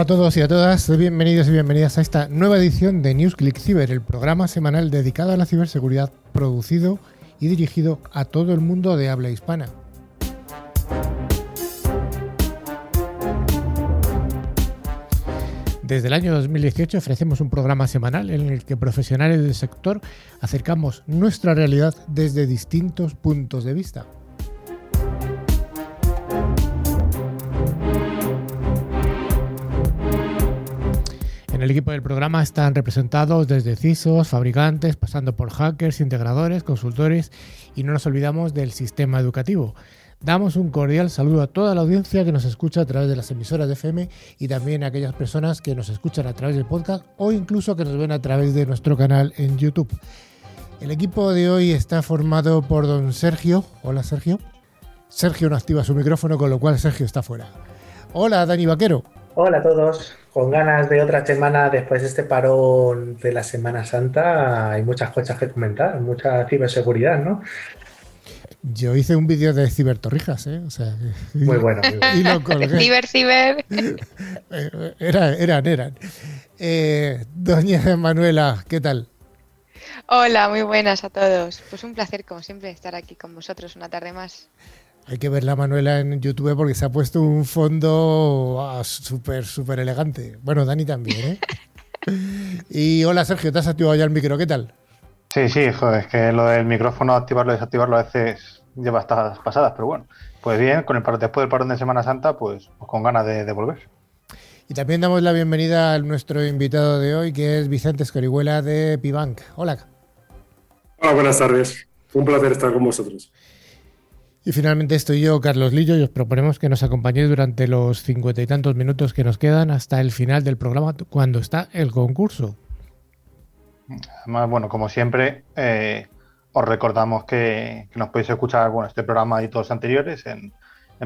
A todos y a todas, bienvenidos y bienvenidas a esta nueva edición de NewsClick Cyber, el programa semanal dedicado a la ciberseguridad, producido y dirigido a todo el mundo de habla hispana. Desde el año 2018 ofrecemos un programa semanal en el que profesionales del sector acercamos nuestra realidad desde distintos puntos de vista. En el equipo del programa están representados desde CISOs, fabricantes, pasando por hackers, integradores, consultores y no nos olvidamos del sistema educativo. Damos un cordial saludo a toda la audiencia que nos escucha a través de las emisoras de FM y también a aquellas personas que nos escuchan a través del podcast o incluso que nos ven a través de nuestro canal en YouTube. El equipo de hoy está formado por don Sergio. Hola Sergio. Sergio no activa su micrófono, con lo cual Sergio está fuera. Hola Dani Vaquero. Hola a todos con ganas de otra semana después de este parón de la Semana Santa. Hay muchas cosas que comentar, mucha ciberseguridad, ¿no? Yo hice un vídeo de cibertorrijas, ¿eh? O sea, muy bueno. Y lo colgué. ciber, ciber. Era, eran, eran. Eh, doña Manuela, ¿qué tal? Hola, muy buenas a todos. Pues un placer, como siempre, estar aquí con vosotros una tarde más. Hay que ver la Manuela en YouTube porque se ha puesto un fondo ah, súper, súper elegante. Bueno, Dani también, ¿eh? y hola Sergio, ¿te has activado ya el micro? ¿Qué tal? Sí, sí, joder, es que lo del micrófono, activarlo y desactivarlo a veces lleva estas pasadas, pero bueno, pues bien, con el después del parón de Semana Santa, pues, pues con ganas de, de, volver. Y también damos la bienvenida a nuestro invitado de hoy, que es Vicente Escorihuela de Pibank. Hola. Hola, buenas tardes. Un placer estar con vosotros. Y finalmente estoy yo, Carlos Lillo, y os proponemos que nos acompañéis durante los cincuenta y tantos minutos que nos quedan hasta el final del programa, cuando está el concurso. Además, bueno, como siempre, eh, os recordamos que, nos podéis escuchar bueno, este programa y todos anteriores en,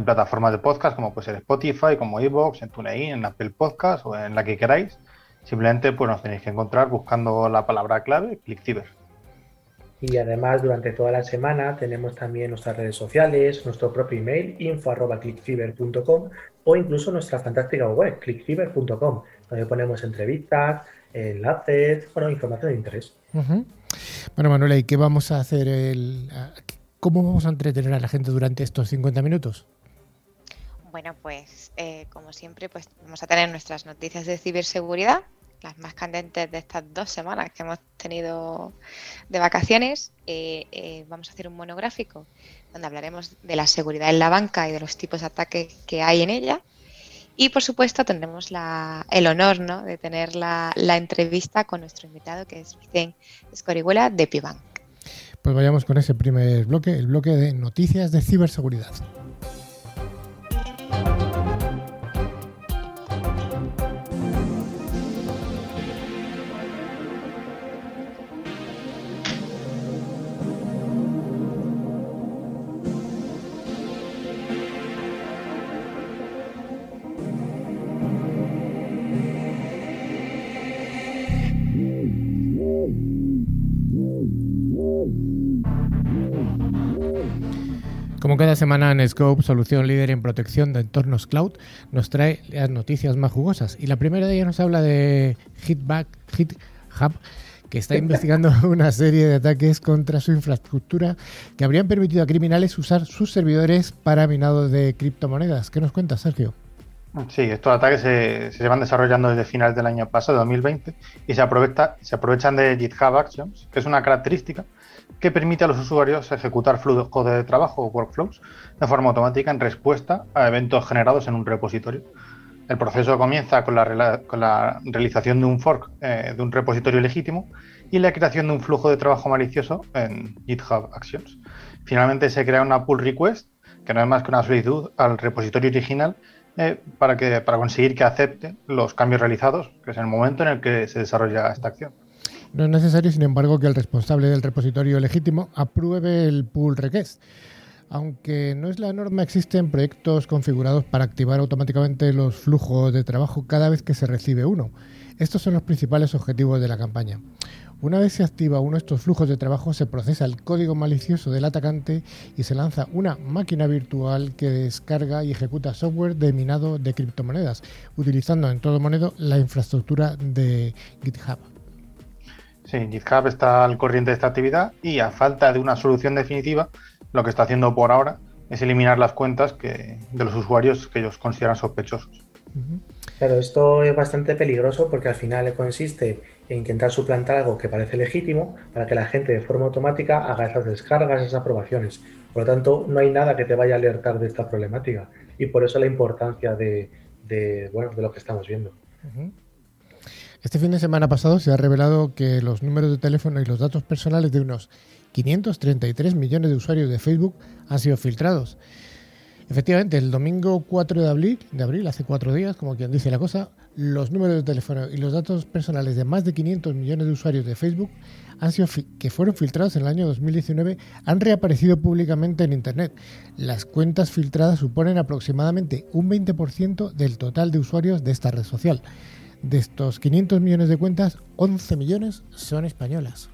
plataformas de podcast, como puede ser Spotify, como Evox, en TuneIn, en Apple Podcast o en la que queráis. Simplemente pues nos tenéis que encontrar buscando la palabra clave, ClickCiber. Y además, durante toda la semana tenemos también nuestras redes sociales, nuestro propio email, info.clickfiber.com o incluso nuestra fantástica web, clickfiber.com, donde ponemos entrevistas, enlaces, bueno, información de interés. Bueno, Manuela, ¿y qué vamos a hacer? El, ¿Cómo vamos a entretener a la gente durante estos 50 minutos? Bueno, pues eh, como siempre, pues vamos a tener nuestras noticias de ciberseguridad, las más candentes de estas dos semanas que hemos tenido de vacaciones, eh, eh, vamos a hacer un monográfico donde hablaremos de la seguridad en la banca y de los tipos de ataques que hay en ella. Y por supuesto tendremos el honor ¿no? de tener la, la, entrevista con nuestro invitado que es Vicente Escorihuela de Pibank. Pues vayamos con ese primer bloque, el bloque de noticias de ciberseguridad. Cada semana, Netscope, solución líder en protección de entornos cloud, nos trae las noticias más jugosas. Y la primera de ellas nos habla de HitBack, HitHub, que está investigando una serie de ataques contra su infraestructura que habrían permitido a criminales usar sus servidores para minado de criptomonedas. ¿Qué nos cuenta, Sergio? Sí, estos ataques se, se van desarrollando desde finales del año pasado, 2020, y se, aprovecha, se aprovechan de GitHub Actions, que es una característica que permite a los usuarios ejecutar flujos de trabajo o workflows de forma automática en respuesta a eventos generados en un repositorio. El proceso comienza con la, realización de un fork eh, de un repositorio legítimo y la creación de un flujo de trabajo malicioso en GitHub Actions. Finalmente se crea una pull request, que no es más que una solicitud al repositorio original eh, para, que, para conseguir que acepte los cambios realizados, que es el momento en el que se desarrolla esta acción. No es necesario, sin embargo, que el responsable del repositorio legítimo apruebe el pull request. Aunque no es la norma, existen proyectos configurados para activar automáticamente los flujos de trabajo cada vez que se recibe uno. Estos son los principales objetivos de la campaña. Una vez se activa uno de estos flujos de trabajo, se procesa el código malicioso del atacante y se lanza una máquina virtual que descarga y ejecuta software de minado de criptomonedas, utilizando en todo monedo la infraestructura de GitHub. Sí, GitHub está al corriente de esta actividad y a falta de una solución definitiva, lo que está haciendo por ahora es eliminar las cuentas que, de los usuarios que ellos consideran sospechosos. Claro, esto es bastante peligroso porque al final consiste en intentar suplantar algo que parece legítimo para que la gente de forma automática haga esas descargas, esas aprobaciones. Por lo tanto, no hay nada que te vaya a alertar de esta problemática y por eso la importancia de, bueno, de lo que estamos viendo. Este fin de semana pasado se ha revelado que los números de teléfono y los datos personales de unos 533 millones de usuarios de Facebook han sido filtrados. Efectivamente, el domingo 4 de abril, de abril, hace cuatro días, como quien dice la cosa, los números de teléfono y los datos personales de más de 500 millones de usuarios de Facebook que fueron filtrados en el año 2019 han reaparecido públicamente en Internet. Las cuentas filtradas suponen aproximadamente un 20% del total de usuarios de esta red social. De estos 500 millones de cuentas, 11 millones son españolas.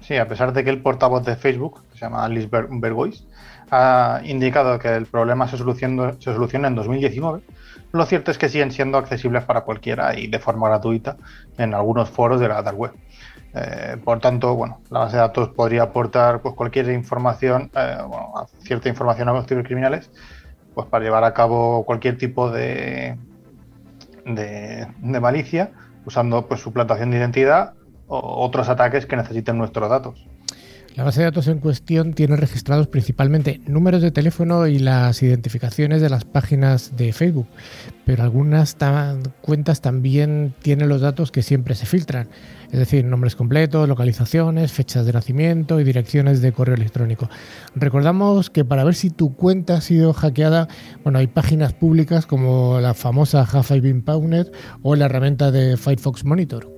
Sí, a pesar de que el portavoz de Facebook, que se llama Alice Bergois, ha indicado que el problema se soluciona, se soluciona en 2019, lo cierto es que siguen siendo accesibles para cualquiera y de forma gratuita en algunos foros de la dark web. Eh, por tanto, bueno, la base de datos podría aportar pues, cualquier información, eh, bueno, cierta información a los criminales, pues para llevar a cabo cualquier tipo de, de, malicia, usando pues suplantación de identidad o otros ataques que necesiten nuestros datos. La base de datos en cuestión tiene registrados principalmente números de teléfono y las identificaciones de las páginas de Facebook, pero algunas cuentas también tienen los datos que siempre se filtran, es decir, nombres completos, localizaciones, fechas de nacimiento y direcciones de correo electrónico. Recordamos que para ver si tu cuenta ha sido hackeada, bueno, hay páginas públicas como la famosa Been o la herramienta de Firefox Monitor.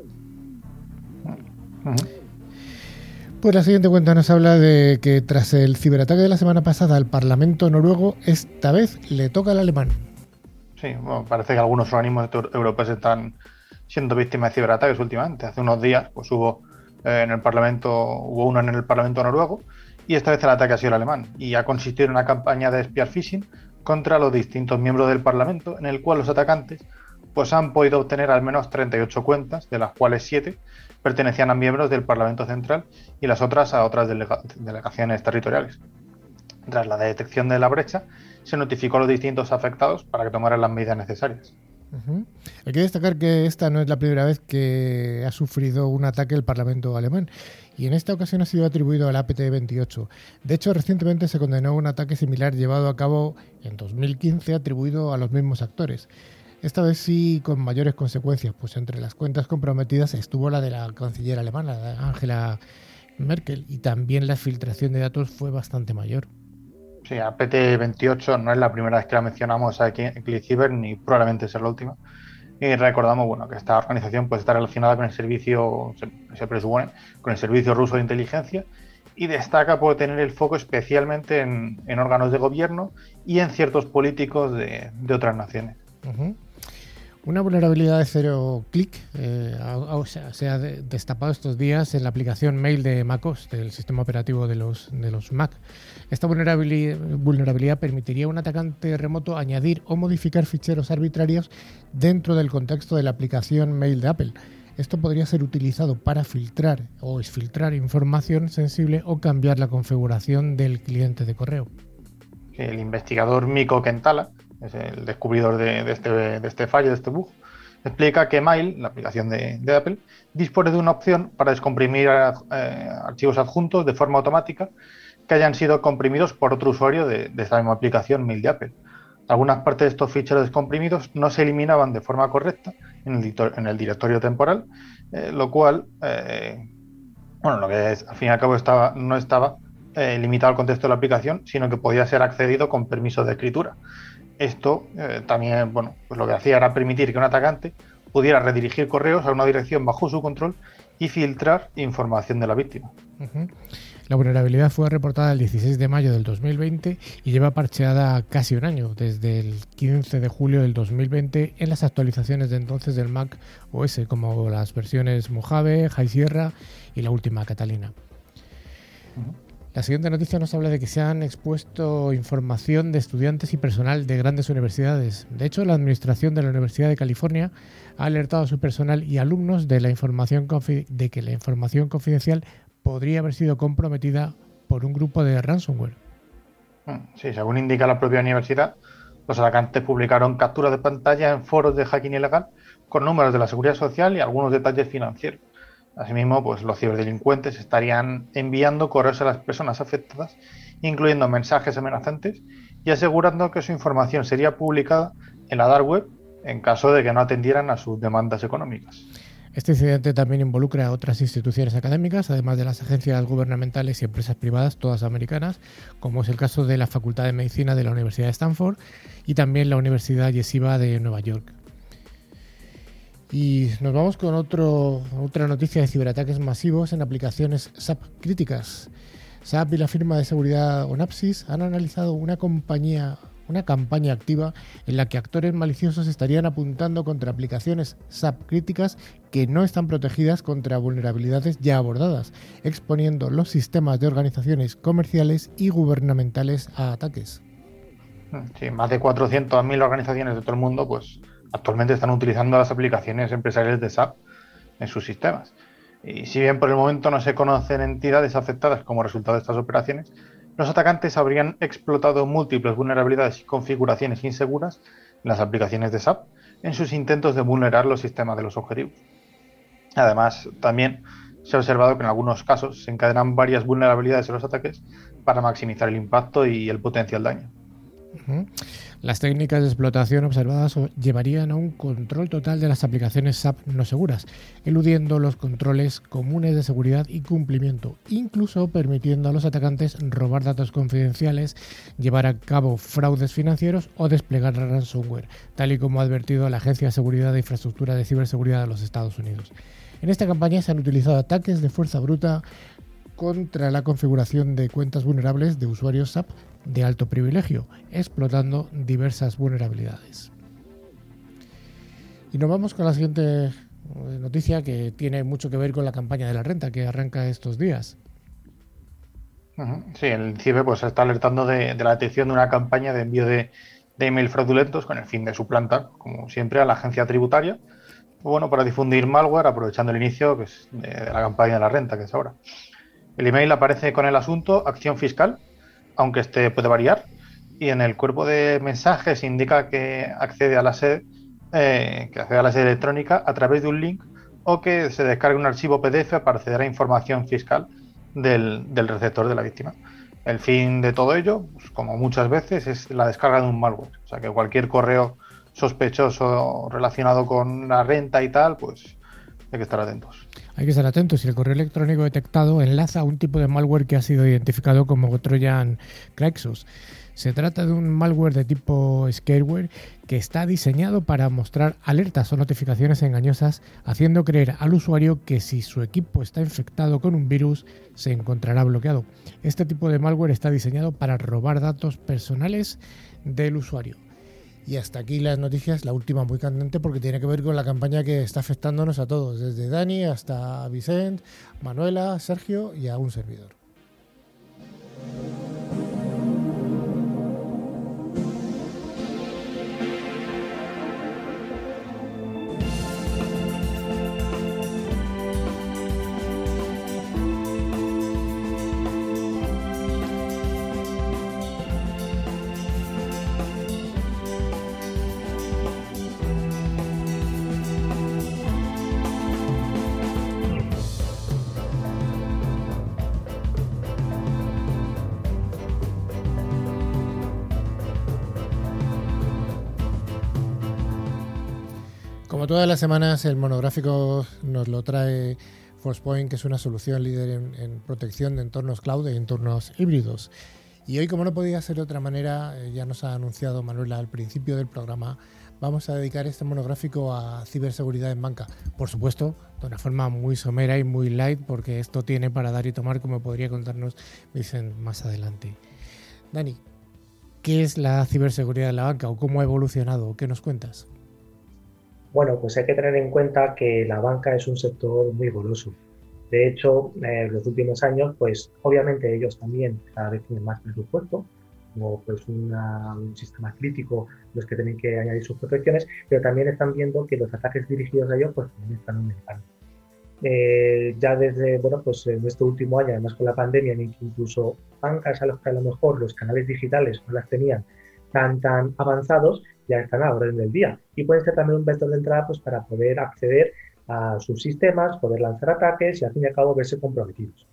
Pues la siguiente cuenta nos habla de que tras el ciberataque de la semana pasada al Parlamento noruego, esta vez le toca al alemán. Sí, parece que algunos organismos europeos están siendo víctimas de ciberataques últimamente. Hace unos días pues hubo eh, en el Parlamento, hubo uno en el Parlamento noruego y esta vez el ataque ha sido el alemán y ha consistido en una campaña de spear phishing contra los distintos miembros del Parlamento en el cual los atacantes pues han podido obtener al menos 38 cuentas, de las cuales 7 pertenecían a miembros del Parlamento Central y las otras a otras delegaciones territoriales. Tras la detección de la brecha, se notificó a los distintos afectados para que tomaran las medidas necesarias. Hay que destacar que esta no es la primera vez que ha sufrido un ataque el Parlamento alemán y en esta ocasión ha sido atribuido al APT-28. De hecho, recientemente se condenó un ataque similar llevado a cabo en 2015 atribuido a los mismos actores. Esta vez sí con mayores consecuencias, pues entre las cuentas comprometidas estuvo la de la canciller alemana, Angela Merkel, y también la filtración de datos fue bastante mayor. Sí, APT28 no es la primera vez que la mencionamos aquí en ClickCyber, ni probablemente sea la última. Y recordamos bueno, que esta organización pues, está relacionada con el servicio, se, presupone, con el servicio ruso de inteligencia y destaca por tener el foco especialmente en, órganos de gobierno y en ciertos políticos de, otras naciones. Una vulnerabilidad de cero clic eh, se ha destapado estos días en la aplicación Mail de MacOS, del sistema operativo de los, de los Mac. Esta vulnerabilidad, vulnerabilidad permitiría a un atacante remoto añadir o modificar ficheros arbitrarios dentro del contexto de la aplicación Mail de Apple. Esto podría ser utilizado para filtrar o exfiltrar información sensible o cambiar la configuración del cliente de correo. El investigador Miko Kentala es el descubridor este, de, este, fallo, de este bug, explica que Mail, la aplicación de, Apple, dispone de una opción para descomprimir eh, archivos adjuntos de forma automática que hayan sido comprimidos por otro usuario de, esta misma aplicación Mail de Apple. Algunas partes de estos ficheros descomprimidos no se eliminaban de forma correcta en el, directorio temporal, eh, lo cual, eh, bueno, lo que al fin y al cabo no estaba limitado al contexto de la aplicación, sino que podía ser accedido con permiso de escritura. Esto eh, también, bueno, pues lo que hacía era permitir que un atacante pudiera redirigir correos a una dirección bajo su control y filtrar información de la víctima. La vulnerabilidad fue reportada el 16 de mayo del 2020 y lleva parcheada casi un año, desde el 15 de julio del 2020 en las actualizaciones de entonces del Mac OS, como las versiones Mojave, High Sierra y la última Catalina. La siguiente noticia nos habla de que se han expuesto información de estudiantes y personal de grandes universidades. De hecho, la Administración de la Universidad de California ha alertado a su personal y alumnos de, que la información confidencial podría haber sido comprometida por un grupo de ransomware. Mm, sí, según indica la propia universidad, los atacantes publicaron capturas de pantalla en foros de hacking ilegal con números de la seguridad social y algunos detalles financieros. Asimismo, pues los ciberdelincuentes estarían enviando correos a las personas afectadas, incluyendo mensajes amenazantes y asegurando que su información sería publicada en la dark web en caso de que no atendieran a sus demandas económicas. Este incidente también involucra a otras instituciones académicas, además de las agencias gubernamentales y empresas privadas, todas americanas, como es el caso de la Facultad de Medicina de la Universidad de Stanford y también la Universidad Yeshiva de Nueva York. Y nos vamos con otro, otra noticia de ciberataques masivos en aplicaciones SAP críticas. SAP y la firma de seguridad Onapsis han analizado una compañía una campaña activa en la que actores maliciosos estarían apuntando contra aplicaciones SAP críticas que no están protegidas contra vulnerabilidades ya abordadas, exponiendo los sistemas de organizaciones comerciales y gubernamentales a ataques. Sí, más de 400.000 organizaciones de todo el mundo pues actualmente están utilizando las aplicaciones empresariales de SAP en sus sistemas. Y si bien por el momento no se conocen entidades afectadas como resultado de estas operaciones, los atacantes habrían explotado múltiples vulnerabilidades y configuraciones inseguras en las aplicaciones de SAP en sus intentos de vulnerar los sistemas de los objetivos. Además, también se ha observado que en algunos casos se encadenan varias vulnerabilidades en los ataques para maximizar el impacto y el potencial daño. Las técnicas de explotación observadas llevarían a un control total de las aplicaciones SAP no seguras, eludiendo los controles comunes de seguridad y cumplimiento, incluso permitiendo a los atacantes robar datos confidenciales, llevar a cabo fraudes financieros o desplegar ransomware, tal y como ha advertido la Agencia de Seguridad de Infraestructura de Ciberseguridad de los Estados Unidos. En esta campaña se han utilizado ataques de fuerza bruta contra la configuración de cuentas vulnerables de usuarios SAP de alto privilegio, explotando diversas vulnerabilidades. Y nos vamos con la siguiente eh, noticia que tiene mucho que ver con la campaña de la renta que arranca estos días. Sí, el CIBE pues, está alertando de, la detección de una campaña de envío de, de email fraudulentos con el fin de suplantar, como siempre, a la agencia tributaria, bueno, para difundir malware aprovechando el inicio pues, de, de la campaña de la renta, que es ahora. El email aparece con el asunto acción fiscal aunque este puede variar. Y en el cuerpo de mensajes indica que accede a la sede, eh, que accede a la sede electrónica a través de un link o que se descargue un archivo PDF para acceder a información fiscal del, receptor de la víctima. El fin de todo ello, pues, como muchas veces, es la descarga de un malware. O sea que cualquier correo sospechoso relacionado con la renta y tal, pues hay que estar atentos. Hay que estar atentos si el correo electrónico detectado enlaza a un tipo de malware que ha sido identificado como Trojan Craxus. Se trata de un malware de tipo scareware que está diseñado para mostrar alertas o notificaciones engañosas, haciendo creer al usuario que si su equipo está infectado con un virus, se encontrará bloqueado. Este tipo de malware está diseñado para robar datos personales del usuario. Y hasta aquí las noticias, la última muy candente porque tiene que ver con la campaña que está afectándonos a todos, desde Dani hasta Vicente, Manuela, Sergio y a un servidor. Todas las semanas, el monográfico nos lo trae Forcepoint, que es una solución líder en, protección de entornos cloud e entornos híbridos. Y hoy, como no podía ser de otra manera, eh, ya nos ha anunciado Manuela al principio del programa, vamos a dedicar este monográfico a ciberseguridad en banca. Por supuesto, de una forma muy somera y muy light, porque esto tiene para dar y tomar, como podría contarnos dicen más adelante. Dani, ¿qué es la ciberseguridad en la banca o cómo ha evolucionado? ¿Qué nos cuentas? Bueno, pues hay que tener en cuenta que la banca es un sector muy goloso. De hecho, en los últimos años, pues obviamente ellos también cada vez tienen más presupuesto, como pues un sistema crítico los que tienen que añadir sus protecciones, pero también están viendo que los ataques dirigidos a ellos pues también están aumentando. Eh, ya desde, bueno, pues en este último año, además con la pandemia, incluso bancas a los que a lo mejor los canales digitales no las tenían tan, tan avanzados, ya están a orden del día. Y pueden ser también un vector de entrada pues, para poder acceder a sus sistemas, poder lanzar ataques y al fin y al cabo verse comprometidos.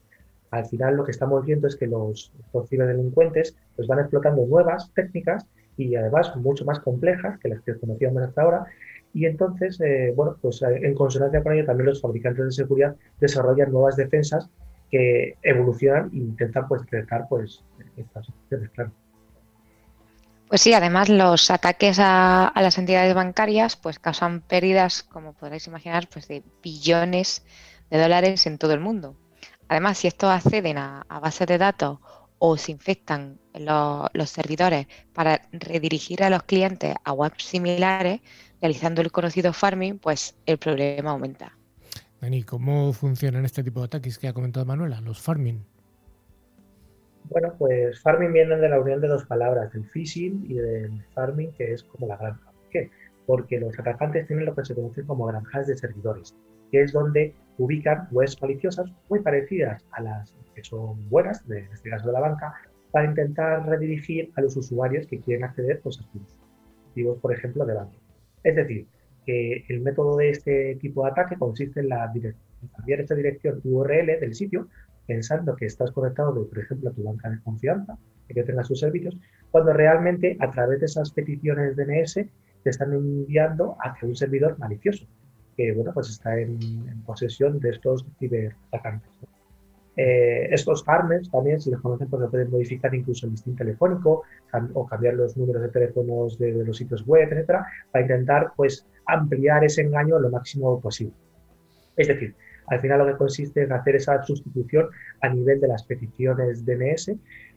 Al final lo que estamos viendo es que los, ciberdelincuentes pues, van explotando nuevas técnicas y además mucho más complejas que las que conocíamos hasta ahora. Y entonces, eh, bueno, pues eh, en consonancia con ello también los fabricantes de seguridad desarrollan nuevas defensas que evolucionan e intentan pues detectar pues estas claro. Pues sí, además los ataques a, las entidades bancarias pues causan pérdidas, como podréis imaginar, pues de billones de dólares en todo el mundo. Además, si estos acceden a, bases de datos o se infectan los, servidores para redirigir a los clientes a webs similares, realizando el conocido farming, pues el problema aumenta. Dani, ¿cómo funcionan este tipo de ataques que ha comentado Manuela, los farming? Bueno, pues farming viene de la unión de dos palabras, del phishing y del farming, que es como la granja. ¿Por qué? Porque los atacantes tienen lo que se conoce como granjas de servidores, que es donde ubican webs maliciosas muy parecidas a las que son buenas, de, en este caso de la banca, para intentar redirigir a los usuarios que quieren acceder pues, a sus activos, por ejemplo, de banco. Es decir, que el método de este tipo de ataque consiste en, la en cambiar esta dirección URL del sitio pensando que estás conectado, por ejemplo, a tu banca de confianza que tengas sus servicios, cuando realmente a través de esas peticiones DNS te están enviando hacia un servidor malicioso, que bueno, pues está en, posesión de estos ciberatacantes. Eh, estos farmers también, si los conocen, pues pueden modificar incluso el listín telefónico o cambiar los números de teléfonos de, de, los sitios web, etcétera, para intentar pues ampliar ese engaño lo máximo posible. Es decir, al final lo que consiste en hacer esa sustitución a nivel de las peticiones DNS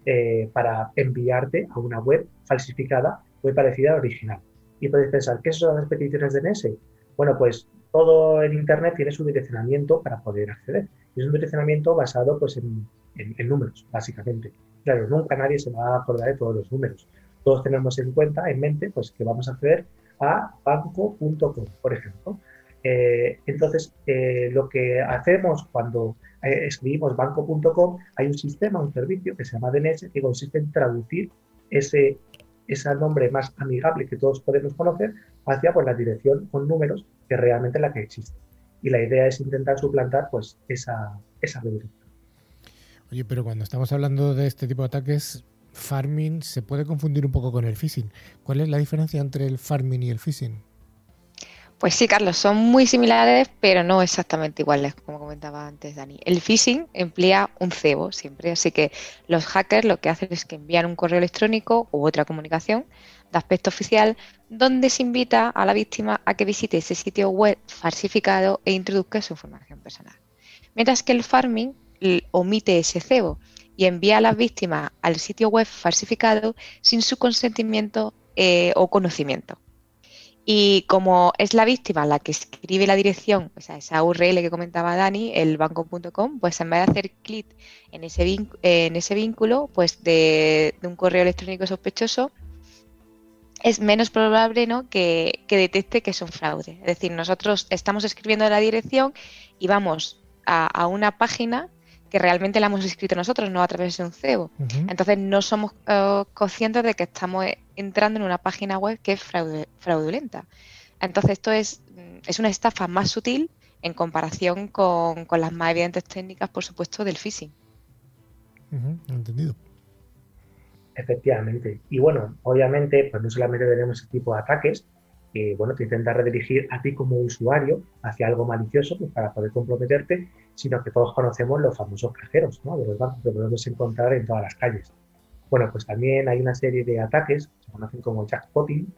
eh, para enviarte a una web falsificada muy parecida a la original. Y podéis pensar, ¿qué son las peticiones DNS? Bueno, pues todo el Internet tiene su direccionamiento para poder acceder. Y es un direccionamiento basado pues, en, en números, básicamente. Claro, nunca nadie se va a acordar de todos los números. Todos tenemos en cuenta, en mente, pues que vamos a acceder a banco.com, por ejemplo. Eh, entonces, eh, lo que hacemos cuando eh, escribimos banco.com, hay un sistema, un servicio que se llama DNS que consiste en traducir ese, ese nombre más amigable que todos podemos conocer hacia pues, la dirección con números que realmente es la que existe. Y la idea es intentar suplantar pues, esa, esa redirección. Oye, pero cuando estamos hablando de este tipo de ataques, farming se puede confundir un poco con el phishing. ¿Cuál es la diferencia entre el farming y el phishing? Pues sí, Carlos, son muy similares, pero no exactamente iguales, como comentaba antes Dani. El phishing emplea un cebo siempre, así que los hackers lo que hacen es que envían un correo electrónico u otra comunicación de aspecto oficial donde se invita a la víctima a que visite ese sitio web falsificado e introduzca su información personal. Mientras que el farming omite ese cebo y envía a las víctimas al sitio web falsificado sin su consentimiento eh, o conocimiento. Y como es la víctima la que escribe la dirección, o sea, esa URL que comentaba Dani, el banco.com, pues en vez de hacer clic en ese, en ese vínculo, pues de, un correo electrónico sospechoso, es menos probable ¿no? que, detecte que es un fraude. Es decir, nosotros estamos escribiendo la dirección y vamos a una página que realmente la hemos escrito nosotros, no a través de un cebo. Entonces no somos eh, conscientes de que estamos entrando en una página web que es fraudulenta. Entonces esto es, mm, es una estafa más sutil en comparación con, las más evidentes técnicas, por supuesto, del phishing. entendido. Efectivamente. Y bueno, obviamente, pues no solamente tenemos ese tipo de ataques, que bueno, te intenta redirigir a ti como usuario hacia algo malicioso pues, para poder comprometerte, sino que todos conocemos los famosos cajeros ¿no? de los bancos que podemos encontrar en todas las calles. Bueno, pues también hay una serie de ataques, se conocen como jackpotting,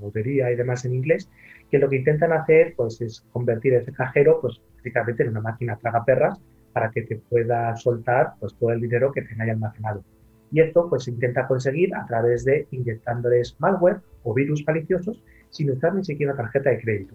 lotería y demás en inglés, que lo que intentan hacer pues, es convertir ese cajero pues, prácticamente en una máquina traga perras para que te pueda soltar pues, todo el dinero que tenga almacenado. Y esto pues, se intenta conseguir a través de inyectándoles malware o virus maliciosos sin usar ni siquiera tarjeta de crédito.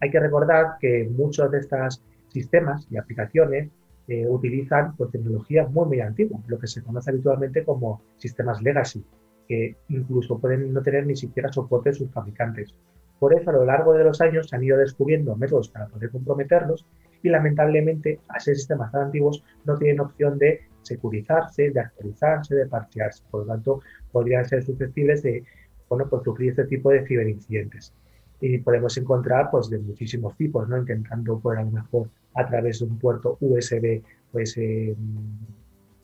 Hay que recordar que muchos de estos sistemas y aplicaciones eh, utilizan pues, tecnologías muy, muy antiguas, lo que se conoce habitualmente como sistemas legacy, que incluso pueden no tener ni siquiera soporte de sus fabricantes. Por eso, a lo largo de los años se han ido descubriendo métodos para poder comprometerlos y lamentablemente, a ser sistemas tan antiguos, no tienen opción de securizarse, de actualizarse, de parchearse. Por lo tanto, podrían ser susceptibles de bueno, pues, sufrir este tipo de ciberincidentes. Y podemos encontrar pues, de muchísimos tipos, ¿no? intentando, pues, a lo mejor, a través de un puerto USB, pues, eh,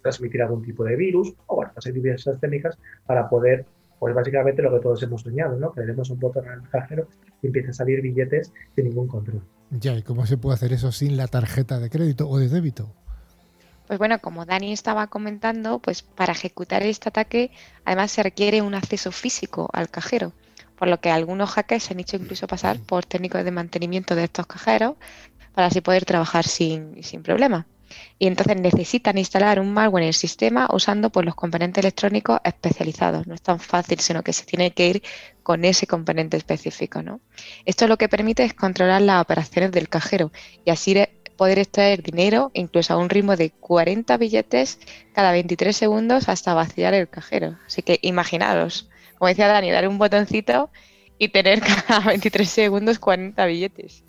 transmitir algún tipo de virus, o bueno, pues hay diversas técnicas para poder, pues básicamente lo que todos hemos soñado, ¿no? Que le demos un botón al cajero y empiecen a salir billetes sin ningún control. Ya, ¿y cómo se puede hacer eso sin la tarjeta de crédito o de débito? Pues bueno, como Dani estaba comentando, pues para ejecutar este ataque además se requiere un acceso físico al cajero, por lo que algunos hackers se han hecho incluso pasar por técnicos de mantenimiento de estos cajeros para así poder trabajar sin, sin problema y entonces necesitan instalar un malware en el sistema usando pues, los componentes electrónicos especializados. No es tan fácil, sino que se tiene que ir con ese componente específico. ¿no? Esto lo que permite es controlar las operaciones del cajero y así poder extraer dinero incluso a un ritmo de 40 billetes cada 23 segundos hasta vaciar el cajero. Así que imaginaros, como decía Dani, dar un botoncito y tener cada 23 segundos 40 billetes.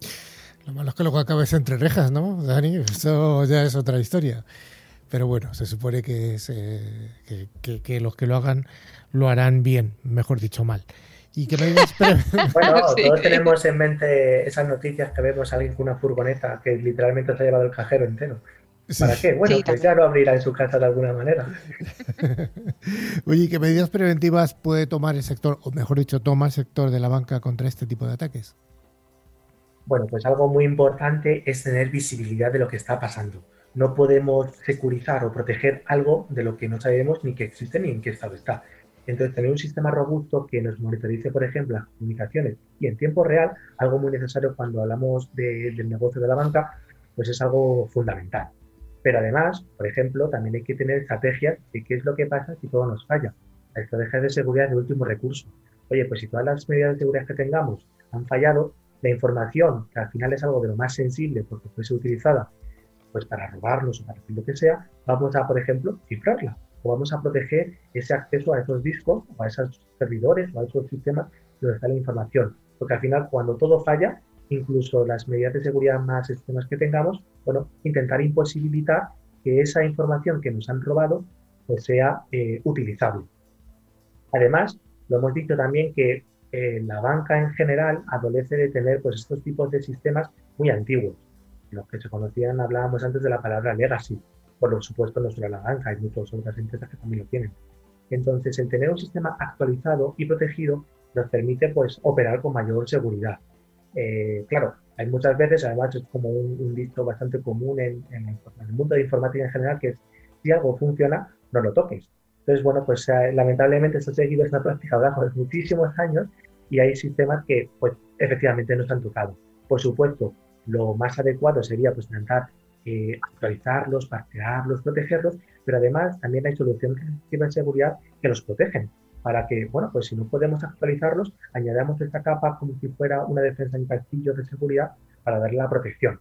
Lo malo es que luego acabes entre rejas, ¿no, Dani? Eso ya es otra historia. Pero bueno, se supone que, que, los que lo hagan lo harán bien, mejor dicho, mal. Y que bueno, todos tenemos en mente esas noticias que vemos a alguien con una furgoneta que literalmente se ha llevado el cajero entero. ¿Para qué? Bueno, pues ya lo abrirá en su casa de alguna manera. Oye, ¿qué medidas preventivas puede tomar el sector, o mejor dicho, toma el sector de la banca contra este tipo de ataques? Bueno, pues algo muy importante es tener visibilidad de lo que está pasando. No podemos securizar o proteger algo de lo que no sabemos ni que existe ni en qué estado está. Entonces, tener un sistema robusto que nos monitorice, por ejemplo, las comunicaciones y en tiempo real, algo muy necesario cuando hablamos del negocio de la banca, pues es algo fundamental. Pero además, por ejemplo, también hay que tener estrategias de qué es lo que pasa si todo nos falla. La estrategia de seguridad es el último recurso. Oye, pues si todas las medidas de seguridad que tengamos han fallado, la información, que al final es algo de lo más sensible porque puede ser utilizada pues para robarnos o para hacer lo que sea, vamos a, por ejemplo, cifrarla o vamos a proteger ese acceso a esos discos o a esos servidores o a esos sistemas donde está la información. Porque al final, cuando todo falla, incluso las medidas de seguridad más extremas que tengamos, bueno, intentar imposibilitar que esa información que nos han robado pues sea eh, utilizable. Además, lo hemos dicho también que la banca en general adolece de tener pues, estos tipos de sistemas muy antiguos. Los que se conocían, hablábamos antes de la palabra legacy. Por supuesto, no solo la banca, hay muchas otras empresas que también lo tienen. Entonces, el tener un sistema actualizado y protegido nos permite pues, operar con mayor seguridad. Eh, claro, hay muchas veces, además es como un, un dicho bastante común en, en, el mundo de informática en general, que es si algo funciona, no lo toques. Entonces, bueno, pues eh, lamentablemente esto ha seguido esta práctica de muchísimos años y hay sistemas que, pues, efectivamente no están tocados. Por supuesto, lo más adecuado sería, pues, intentar eh, actualizarlos, parchearlos, protegerlos, pero además también hay soluciones de seguridad que los protegen para que, bueno, pues si no podemos actualizarlos, añadamos esta capa como si fuera una defensa en castillo de seguridad para darle la protección.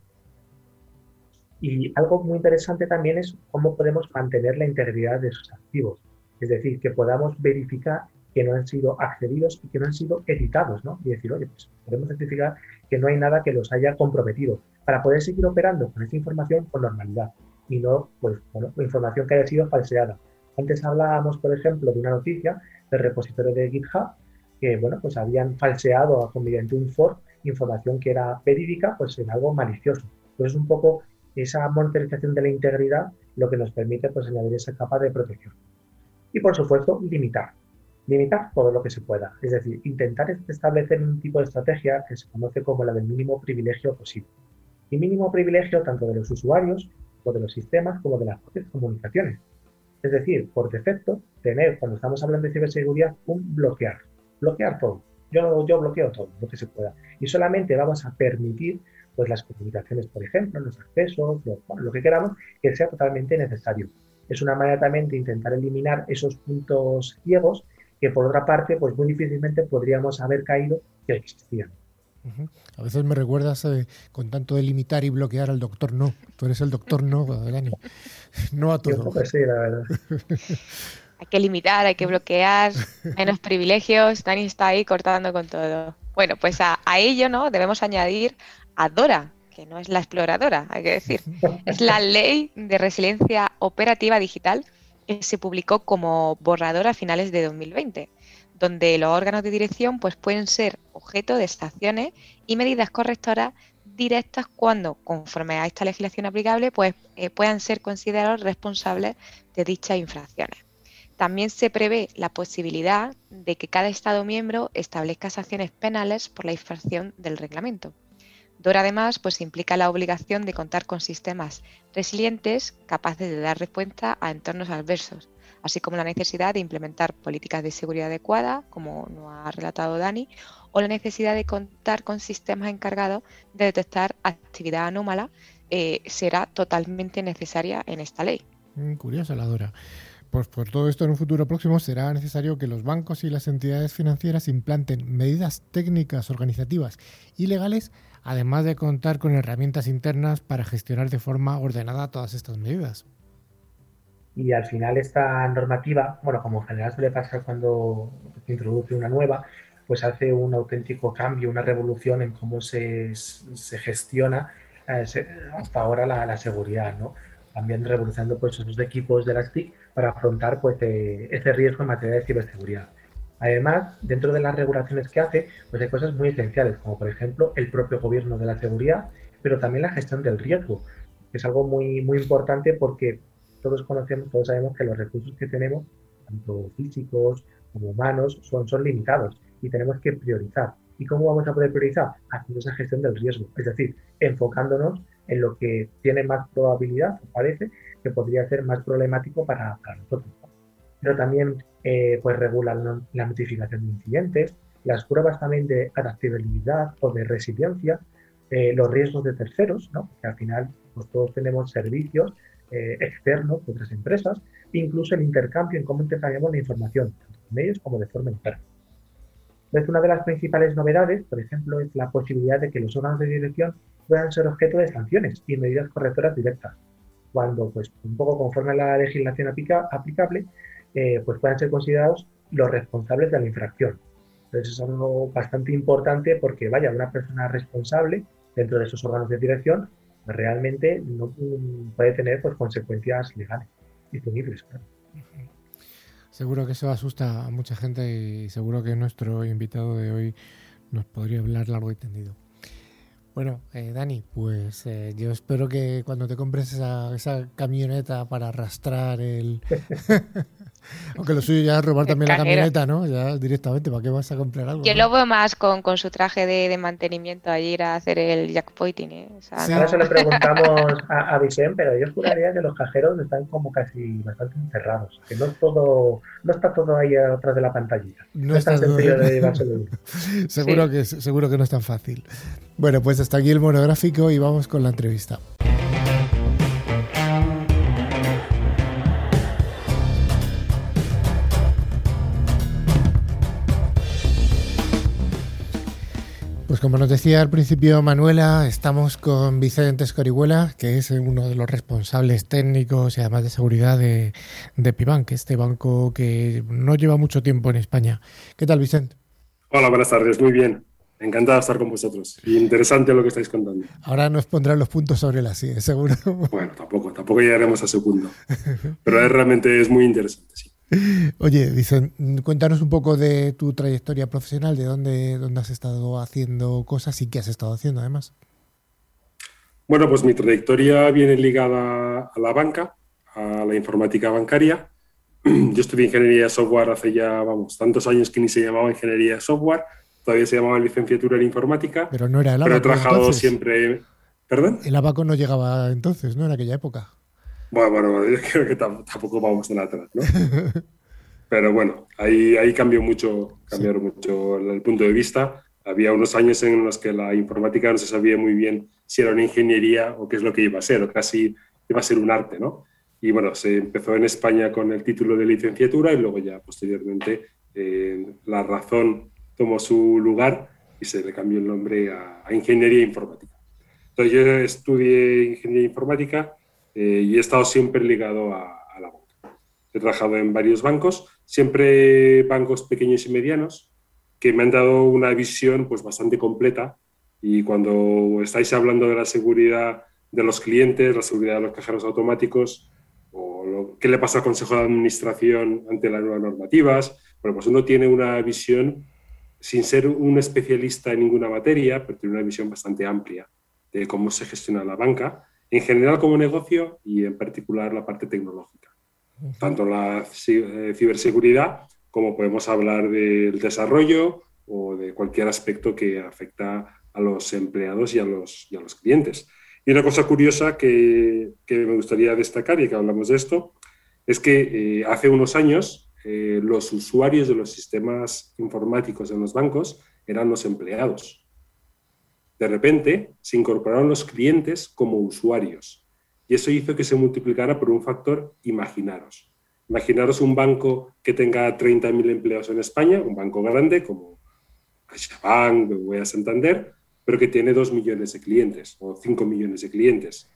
Y algo muy interesante también es cómo podemos mantener la integridad de esos activos. Es decir, que podamos verificar que no han sido accedidos y que no han sido editados, ¿no? Y decir, oye, pues podemos certificar que no hay nada que los haya comprometido para poder seguir operando con esta información con normalidad y no, pues, bueno, información que haya sido falseada. Antes hablábamos, por ejemplo, de una noticia del repositorio de GitHub que, bueno, pues habían falseado mediante un fork información que era verídica, pues en algo malicioso. Entonces, un poco esa monitorización de la integridad lo que nos permite, pues, añadir esa capa de protección. Y, por supuesto, limitar limitar todo lo que se pueda. Es decir, intentar establecer un tipo de estrategia que se conoce como la del mínimo privilegio posible. Y mínimo privilegio tanto de los usuarios, o de los sistemas, como de las propias comunicaciones. Es decir, por defecto, tener, cuando estamos hablando de ciberseguridad, un bloquear. Bloquear todo. yo, yo bloqueo todo lo que se pueda. Y solamente vamos a permitir pues las comunicaciones, por ejemplo, los accesos, lo, lo que queramos, que sea totalmente necesario. Es una manera también de intentar eliminar esos puntos ciegos que por otra parte, pues muy difícilmente podríamos haber caído que existían. A veces me recuerdas eh, con tanto de limitar y bloquear al doctor no. Tú eres el doctor no, Dani. No a todo. sí, la verdad. hay que limitar, hay que bloquear, menos privilegios. Dani está ahí cortando con todo. Bueno, pues a, a ello no debemos añadir a Dora, que no es la exploradora, hay que decir. Es la ley de resiliencia operativa digital se publicó como borrador a finales de 2020 donde los órganos de dirección pues, pueden ser objeto de estaciones y medidas correctoras directas cuando, conforme a esta legislación aplicable, pues, eh, puedan ser considerados responsables de dichas infracciones. También se prevé la posibilidad de que cada Estado miembro establezca sanciones penales por la infracción del reglamento. DORA además pues, implica la obligación de contar con sistemas resilientes capaces de dar respuesta a entornos adversos, así como la necesidad de implementar políticas de seguridad adecuadas, como nos ha relatado Dani, o la necesidad de contar con sistemas encargados de detectar actividad anómala, eh, será totalmente necesaria en esta ley. Mm, curiosa la Dora. Pues por todo esto en un futuro próximo será necesario que los bancos y las entidades financieras implanten medidas técnicas, organizativas y legales, además de contar con herramientas internas para gestionar de forma ordenada todas estas medidas. Y al final esta normativa, bueno, como en general suele pasar cuando se introduce una nueva, pues hace un auténtico cambio, una revolución en cómo se, se gestiona eh, hasta ahora la, la, seguridad, ¿no? También revolucionando pues esos equipos de las TIC para afrontar pues eh, ese riesgo en materia de ciberseguridad. Además, dentro de las regulaciones que hace, pues hay cosas muy esenciales, como por ejemplo el propio gobierno de la seguridad, pero también la gestión del riesgo, que es algo muy, muy importante porque todos conocemos, todos sabemos que los recursos que tenemos, tanto físicos como humanos, son, son limitados y tenemos que priorizar. ¿Y cómo vamos a poder priorizar? Haciendo esa gestión del riesgo, es decir, enfocándonos en lo que tiene más probabilidad, parece, que podría ser más problemático para, nosotros. Pero también eh, pues regula la notificación de incidentes, las pruebas también de adaptabilidad o de resiliencia, eh, los riesgos de terceros, ¿no? que al final pues, todos tenemos servicios eh, externos de otras empresas, incluso el intercambio en cómo intercambiamos la información, tanto con ellos como de forma interna. Entonces, una de las principales novedades, por ejemplo, es la posibilidad de que los órganos de dirección puedan ser objeto de sanciones y medidas correctoras directas, cuando, pues, un poco conforme a la legislación aplica, aplicable, eh, pues puedan ser considerados los responsables de la infracción. Entonces, es algo bastante importante porque, vaya, una persona responsable dentro de esos órganos de dirección realmente no puede tener pues, consecuencias legales y punibles. Seguro que eso asusta a mucha gente y seguro que nuestro invitado de hoy nos podría hablar largo y tendido. Bueno, eh, Dani, pues eh, yo espero que cuando te compres esa, esa camioneta para arrastrar el, Aunque lo suyo ya es robar también la camioneta, ¿no? Ya directamente, ¿para qué vas a comprar algo? Yo lo veo más con, con su traje de, de, mantenimiento a ir a hacer el jackpoting. ¿eh? O sea, sí. Ahora se lo preguntamos a, a Vicente, pero yo juraría que los cajeros están como casi bastante encerrados. Que no todo, no está todo ahí atrás de la pantallita. No, no es tan sencillo de llevárselo. seguro, sí. que, seguro que no es tan fácil. Bueno, pues hasta aquí el monográfico y vamos con la entrevista. Pues como nos decía al principio Manuela, estamos con Vicente Escorihuela, que es uno de los responsables técnicos y además de seguridad de, de Pibank, este banco que no lleva mucho tiempo en España. ¿Qué tal, Vicente? Hola, buenas tardes, muy bien. Encantado de estar con vosotros. Y interesante lo que estáis contando. Ahora nos pondrán los puntos sobre las sí, seguro. Bueno, tampoco, tampoco llegaremos a segundo. Pero es, realmente es muy interesante, sí. Oye, dicen, cuéntanos un poco de tu trayectoria profesional, de dónde, dónde has estado haciendo cosas y qué has estado haciendo además. Bueno, pues mi trayectoria viene ligada a la banca, a la informática bancaria. Yo estudié ingeniería de software hace ya, vamos, tantos años que ni se llamaba ingeniería de software, todavía se llamaba licenciatura en informática. Pero no era el Pero he trabajado entonces. siempre. ¿Perdón? El abaco no llegaba entonces, ¿no? En aquella época. Bueno, bueno, yo creo que tampoco vamos tan atrás, ¿no? Pero bueno, ahí, ahí cambió mucho, cambiaron mucho el punto de vista. Había unos años en los que la informática no se sabía muy bien si era una ingeniería o qué es lo que iba a ser, o casi iba a ser un arte, ¿no? Y bueno, se empezó en España con el título de licenciatura y luego ya posteriormente eh, la razón tomó su lugar y se le cambió el nombre a, Ingeniería Informática. Entonces yo estudié Ingeniería Informática eh, y he estado siempre ligado a, la banca. He trabajado en varios bancos, siempre bancos pequeños y medianos, que me han dado una visión pues, bastante completa. Y cuando estáis hablando de la seguridad de los clientes, la seguridad de los cajeros automáticos, o lo, qué le pasa al Consejo de Administración ante las nuevas normativas, bueno, pues uno tiene una visión, sin ser un especialista en ninguna materia, pero tiene una visión bastante amplia de cómo se gestiona la banca, en general como negocio y en particular la parte tecnológica. Tanto la eh, ciberseguridad como podemos hablar del desarrollo o de cualquier aspecto que afecta a los empleados y a los, y a los clientes. Y una cosa curiosa que, me gustaría destacar, y que hablamos de esto, es que eh, hace unos años eh, los usuarios de los sistemas informáticos en los bancos eran los empleados. De repente se incorporaron los clientes como usuarios y eso hizo que se multiplicara por un factor imaginaros. Imaginaros un banco que tenga 30.000 empleados en España, un banco grande como CaixaBank, BBVA Santander, pero que tiene 2 millones de clientes o 5 millones de clientes.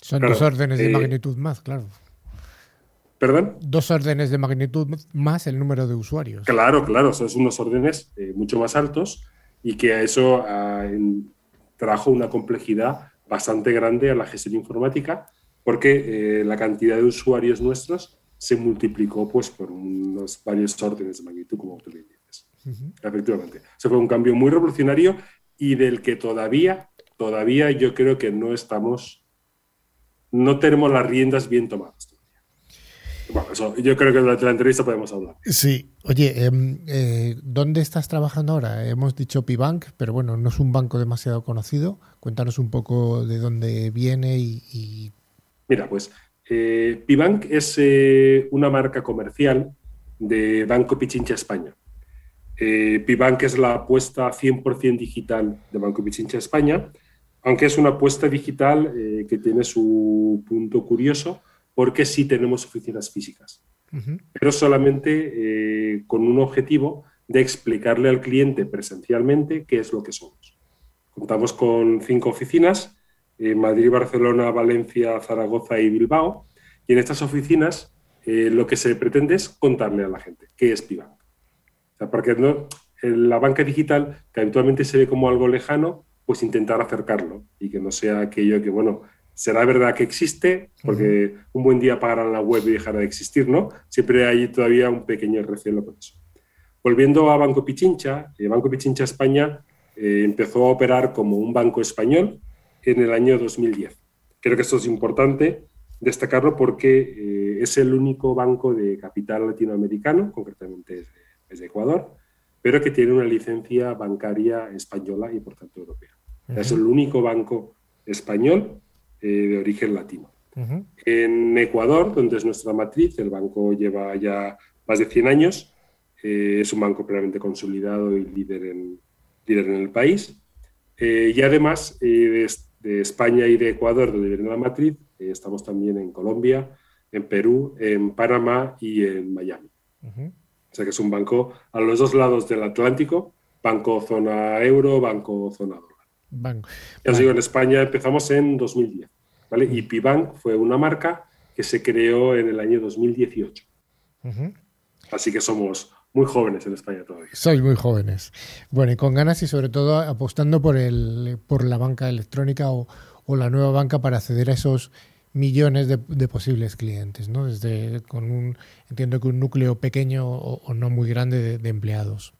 Son dos órdenes de eh, magnitud más, claro. ¿Perdón? Dos órdenes de magnitud más el número de usuarios. Claro, claro, son unos órdenes eh, mucho más altos y que a eso trajo una complejidad bastante grande a la gestión informática porque eh, la cantidad de usuarios nuestros se multiplicó pues, por unos varios órdenes de magnitud, como tú dices. Efectivamente. Eso fue un cambio muy revolucionario y del que todavía, todavía yo creo que no estamos, no tenemos las riendas bien tomadas. Bueno, eso, yo creo que durante la entrevista podemos hablar. Sí, oye, em, eh, ¿dónde estás trabajando ahora? Hemos dicho Pibank, pero bueno, no es un banco demasiado conocido. Cuéntanos un poco de dónde viene y... Mira, pues eh, Pibank es eh, una marca comercial de Banco Pichincha España. Pibank es la apuesta 100% digital de Banco Pichincha España, aunque es una apuesta digital que tiene su punto curioso porque sí tenemos oficinas físicas, pero solamente eh, con un objetivo de explicarle al cliente presencialmente qué es lo que somos. Contamos con cinco oficinas, en Madrid, Barcelona, Valencia, Zaragoza y Bilbao, y en estas oficinas lo que se pretende es contarle a la gente qué es Pibank porque no, la banca digital, que habitualmente se ve como algo lejano, pues intentar acercarlo y que no sea aquello que, bueno, será verdad que existe, porque un buen día apagarán la web y dejará de existir, ¿no? Siempre hay todavía un pequeño recelo con eso. Volviendo a Banco Pichincha, eh, Banco Pichincha España eh, empezó a operar como un banco español en el año 2010. Creo que esto es importante destacarlo porque eh, es el único banco de capital latinoamericano, concretamente es de Ecuador, pero que tiene una licencia bancaria española y por tanto europea. Es el único banco español eh, de origen latino. Uh. En Ecuador, donde es nuestra matriz, el banco lleva ya más de 100 años, eh, es un banco plenamente consolidado y líder en, líder en el país. Eh, y además eh, de, España y de Ecuador, donde viene la matriz, eh, estamos también en Colombia, en Perú, en Panamá y en Miami. Uh -huh. O sea que es un banco a los dos lados del Atlántico, banco zona euro, banco zona 2. Bank. Ya os digo, en España empezamos en 2010, ¿vale? Uh. Y Pibank fue una marca que se creó en el año 2018. Uh -huh. Así que somos muy jóvenes en España todavía. Sois muy jóvenes. Bueno, y con ganas y sobre todo apostando por, el, por la banca electrónica o, o la nueva banca para acceder a esos millones de, posibles clientes, ¿no? Desde con un, entiendo que un núcleo pequeño o, no muy grande de, empleados.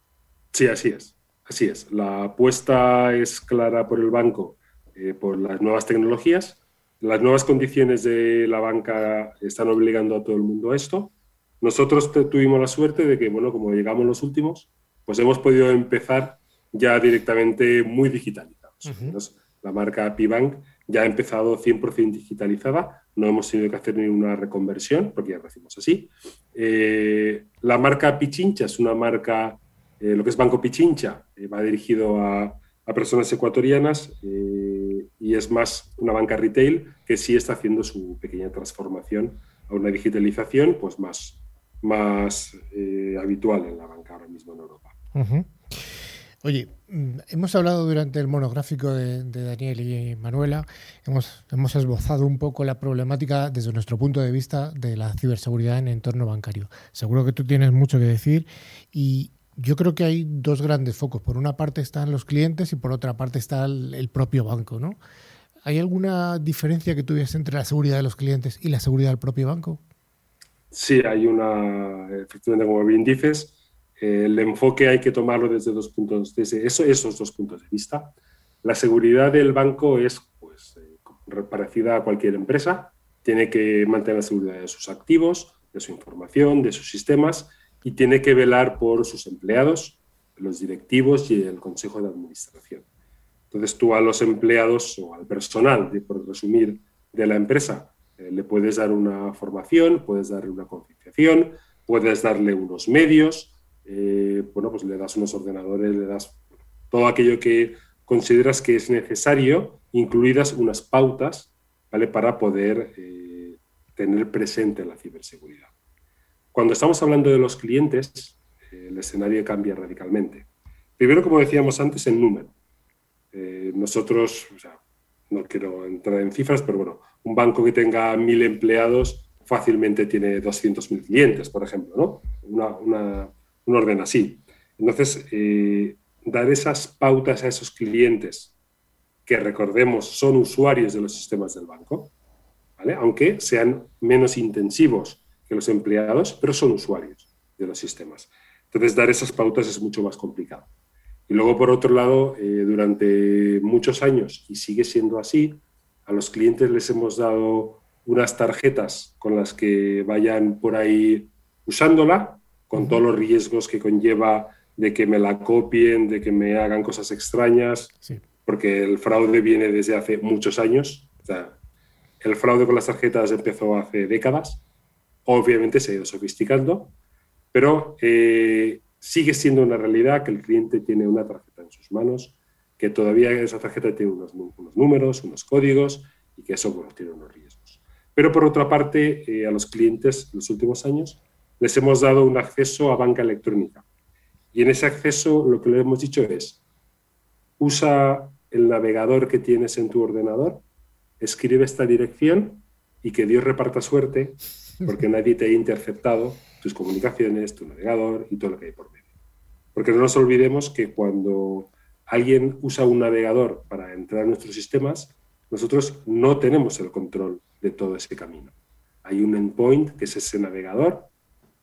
Sí, así es así es. La apuesta es clara por el banco, eh, por las nuevas tecnologías. Las nuevas condiciones de la banca están obligando a todo el mundo a esto. Nosotros tuvimos la suerte de que, bueno, como llegamos los últimos, pues hemos podido empezar ya directamente muy digitalizados. La marca Pibank ya ha empezado 100% digitalizada, no hemos tenido que hacer ninguna reconversión, porque ya lo hacemos así. Eh, la marca Pichincha es una marca, eh, lo que es Banco Pichincha, eh, va dirigido a, personas ecuatorianas y es más una banca retail que sí está haciendo su pequeña transformación a una digitalización pues más, más habitual en la banca ahora mismo en Europa. Oye, mm, hemos hablado durante el monográfico de, Daniel y Manuela, hemos, hemos, esbozado un poco la problemática desde nuestro punto de vista de la ciberseguridad en el entorno bancario. Seguro que tú tienes mucho que decir y yo creo que hay dos grandes focos. Por una parte están los clientes y por otra parte está el, propio banco, ¿no? ¿Hay alguna diferencia que tuviese entre la seguridad de los clientes y la seguridad del propio banco? Sí, hay una, efectivamente, como bien dices, el enfoque hay que tomarlo desde dos puntos, desde esos dos puntos de vista. La seguridad del banco es pues, eh, parecida a cualquier empresa, tiene que mantener la seguridad de sus activos, de su información, de sus sistemas y tiene que velar por sus empleados, los directivos y el consejo de administración. Entonces tú a los empleados o al personal, por resumir, de la empresa, eh, le puedes dar una formación, puedes darle una concienciación, puedes darle unos medios, eh, bueno, pues le das unos ordenadores, le das todo aquello que consideras que es necesario, incluidas unas pautas, ¿vale? Para poder eh, tener presente la ciberseguridad. Cuando estamos hablando de los clientes, eh, el escenario cambia radicalmente. Primero, como decíamos antes, el número. nosotros, no quiero entrar en cifras, pero bueno, un banco que tenga mil empleados fácilmente tiene 200.000 clientes, por ejemplo, ¿no? una, un orden así. Entonces, eh, dar esas pautas a esos clientes que recordemos son usuarios de los sistemas del banco, ¿vale? aunque sean menos intensivos que los empleados, pero son usuarios de los sistemas. Entonces, dar esas pautas es mucho más complicado. Y luego, por otro lado, eh, durante muchos años, y sigue siendo así, a los clientes les hemos dado unas tarjetas con las que vayan por ahí usándola con todos los riesgos que conlleva de que me la copien, de que me hagan cosas extrañas, porque el fraude viene desde hace muchos años. el fraude con las tarjetas empezó hace décadas, obviamente se ha ido sofisticando, pero eh, sigue siendo una realidad que el cliente tiene una tarjeta en sus manos, que todavía esa tarjeta tiene unos, números, unos códigos y que eso tiene unos riesgos. Pero por otra parte, eh, a los clientes en los últimos años les hemos dado un acceso a banca electrónica. Y en ese acceso lo que le hemos dicho es, usa el navegador que tienes en tu ordenador, escribe esta dirección y que Dios reparta suerte porque nadie te ha interceptado tus comunicaciones, tu navegador y todo lo que hay por medio. Porque no nos olvidemos que cuando alguien usa un navegador para entrar a nuestros sistemas, nosotros no tenemos el control de todo ese camino. Hay un endpoint, que es ese navegador,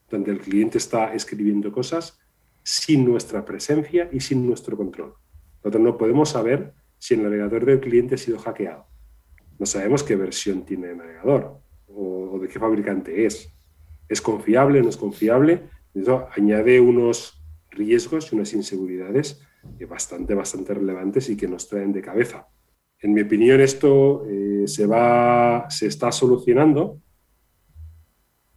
donde el cliente está escribiendo cosas sin nuestra presencia y sin nuestro control. Nosotros no podemos saber si el navegador del cliente ha sido hackeado. No sabemos qué versión tiene el navegador o, de qué fabricante es. ¿Es confiable? ¿No es confiable? Eso añade unos riesgos y unas inseguridades bastante, bastante relevantes y que nos traen de cabeza. En mi opinión, esto eh, se, va, se está solucionando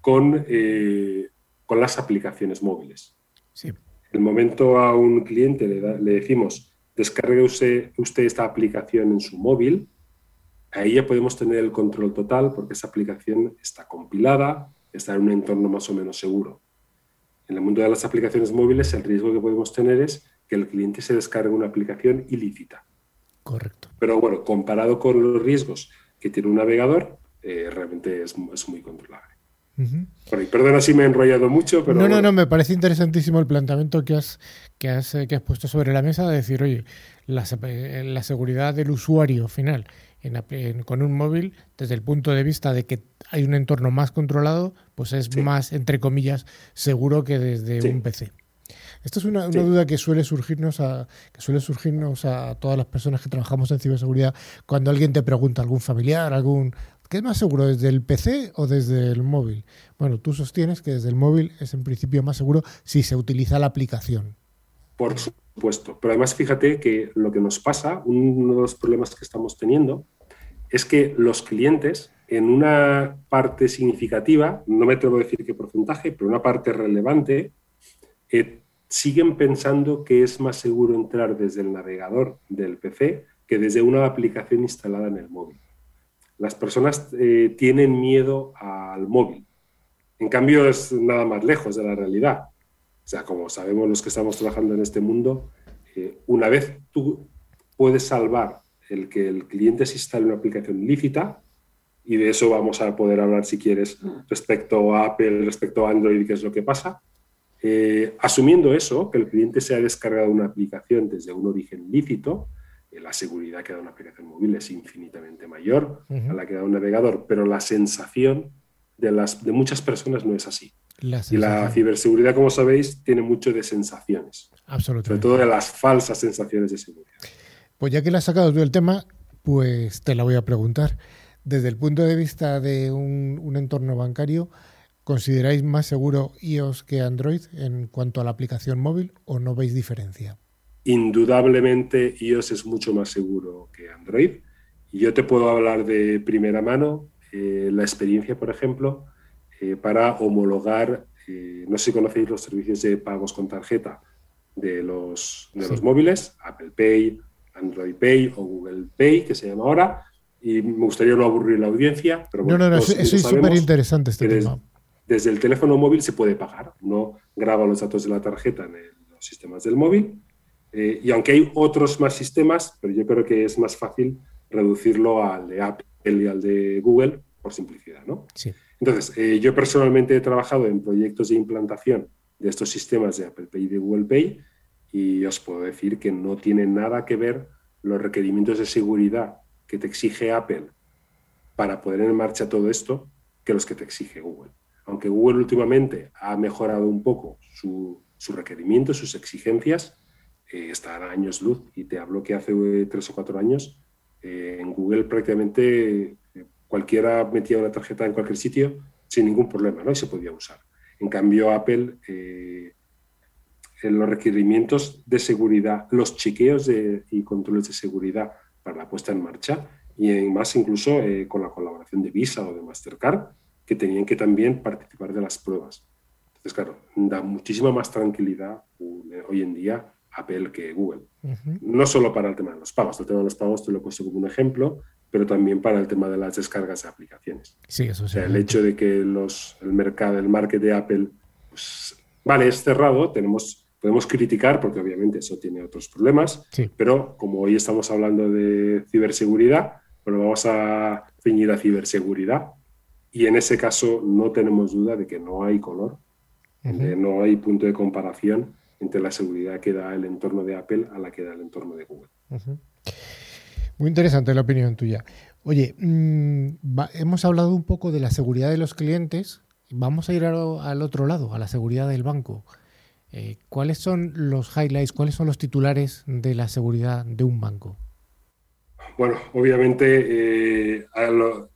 con eh, con las aplicaciones móviles. Sí. El momento a un cliente le, decimos, descargue usted, esta aplicación en su móvil, ahí ya podemos tener el control total porque esa aplicación está compilada, está en un entorno más o menos seguro. En el mundo de las aplicaciones móviles, el riesgo que podemos tener es que el cliente se descargue una aplicación ilícita. Correcto. Pero bueno, comparado con los riesgos que tiene un navegador, eh, realmente es, es muy controlable perdona si me he enrollado mucho, pero... No, no, no, me parece interesantísimo el planteamiento que has, que has, que has puesto sobre la mesa de decir, oye, la, la seguridad del usuario final con un móvil, desde el punto de vista de que hay un entorno más controlado, pues es más, entre comillas, seguro que desde un PC. Esto es una, duda que suele surgirnos a que suele surgirnos a todas las personas que trabajamos en ciberseguridad cuando alguien te pregunta algún familiar, algún ¿Qué es más seguro, desde el PC o desde el móvil? Bueno, tú sostienes que desde el móvil es en principio más seguro si se utiliza la aplicación. Por supuesto, pero además fíjate que lo que nos pasa, uno de los problemas que estamos teniendo es que los clientes, en una parte significativa, no me atrevo a decir qué porcentaje, pero una parte relevante, eh, siguen pensando que es más seguro entrar desde el navegador del PC que desde una aplicación instalada en el móvil. Las personas eh, tienen miedo al móvil. En cambio, es nada más lejos de la realidad. O sea, como sabemos los que estamos trabajando en este mundo, eh, una vez tú puedes salvar el que el cliente se instale una aplicación lícita, y de eso vamos a poder hablar si quieres respecto a Apple, respecto a Android, qué es lo que pasa. Eh, asumiendo eso, que el cliente se ha descargado una aplicación desde un origen lícito, eh, la seguridad que da una aplicación móvil es infinitamente mayor a la que da un navegador, pero la sensación de, las, de muchas personas no es así. Y la ciberseguridad, como sabéis, tiene mucho de sensaciones. Absolutamente. Sobre todo de las falsas sensaciones de seguridad. Pues ya que le has sacado tú el tema, pues te la voy a preguntar. Desde el punto de vista de un, entorno bancario, ¿consideráis más seguro iOS que Android en cuanto a la aplicación móvil o no veis diferencia? Indudablemente iOS es mucho más seguro que Android. Y yo te puedo hablar de primera mano eh, la experiencia, por ejemplo, eh, para homologar, eh, no sé si conocéis los servicios de pagos con tarjeta de los, de los móviles, Apple Pay, Android Pay o Google Pay, que se llama ahora, y me gustaría no aburrir la audiencia, pero bueno, no, no, eso, es súper interesante este tema. Desde, el teléfono móvil se puede pagar, no graba los datos de la tarjeta en los sistemas del móvil, eh, y aunque hay otros más sistemas, pero yo creo que es más fácil reducirlo al de Apple y al de Google por simplicidad, ¿no? Sí. Entonces, eh, yo personalmente he trabajado en proyectos de implantación de estos sistemas de Apple Pay y de Google Pay y os puedo decir que no tiene nada que ver los requerimientos de seguridad que te exige Apple para poner en marcha todo esto que los que te exige Google. Aunque Google últimamente ha mejorado un poco sus requerimientos, sus exigencias, eh, están a años luz. Y te hablo que hace eh, tres o cuatro años eh, en Google prácticamente cualquiera metía una tarjeta en cualquier sitio sin ningún problema ¿no? y se podía usar. En cambio, Apple en los requerimientos de seguridad, los chequeos y controles de seguridad para la puesta en marcha y más incluso eh, con la colaboración de Visa o de Mastercard, que tenían que también participar de las pruebas. Entonces, claro, da muchísima más tranquilidad eh, hoy en día Apple que Google. No solo para el tema de los pagos, el tema de los pagos te lo he puesto como un ejemplo, pero también para el tema de las descargas de aplicaciones. Sí, eso o sea, el hecho de que los, el mercado, el market de Apple, pues, vale, es cerrado, tenemos Podemos criticar, porque obviamente eso tiene otros problemas, pero como hoy estamos hablando de ciberseguridad, pues vamos a ceñir a ciberseguridad. Y en ese caso no tenemos duda de que no hay color, no hay punto de comparación entre la seguridad que da el entorno de Apple a la que da el entorno de Google. Muy interesante la opinión tuya. Oye, mm, hemos hablado un poco de la seguridad de los clientes. Vamos a ir al otro lado, a la seguridad del banco. Eh, ¿Cuáles son los highlights, cuáles son los titulares de la seguridad de un banco? Bueno, obviamente eh,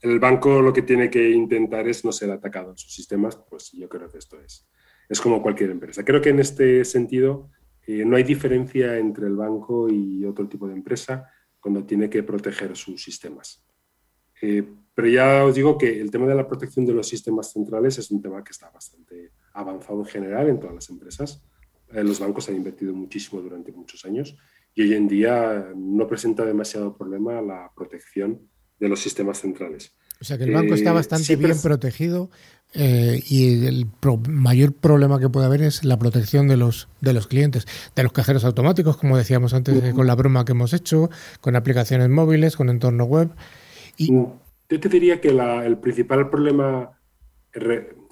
el banco lo que tiene que intentar es no ser atacado en sus sistemas, pues yo creo que esto es, es como cualquier empresa. Creo que en este sentido eh, no hay diferencia entre el banco y otro tipo de empresa cuando tiene que proteger sus sistemas. pero ya os digo que el tema de la protección de los sistemas centrales es un tema que está bastante avanzado en general en todas las empresas. Eh, los bancos han invertido muchísimo durante muchos años y hoy en día no presenta demasiado problema la protección de los sistemas centrales. O sea que el banco está eh, bastante bien protegido eh, y el mayor problema que puede haber es la protección de los, de los clientes, de los cajeros automáticos, como decíamos antes con la broma que hemos hecho, con aplicaciones móviles, con entorno web. Y... Mm, yo te diría que el principal problema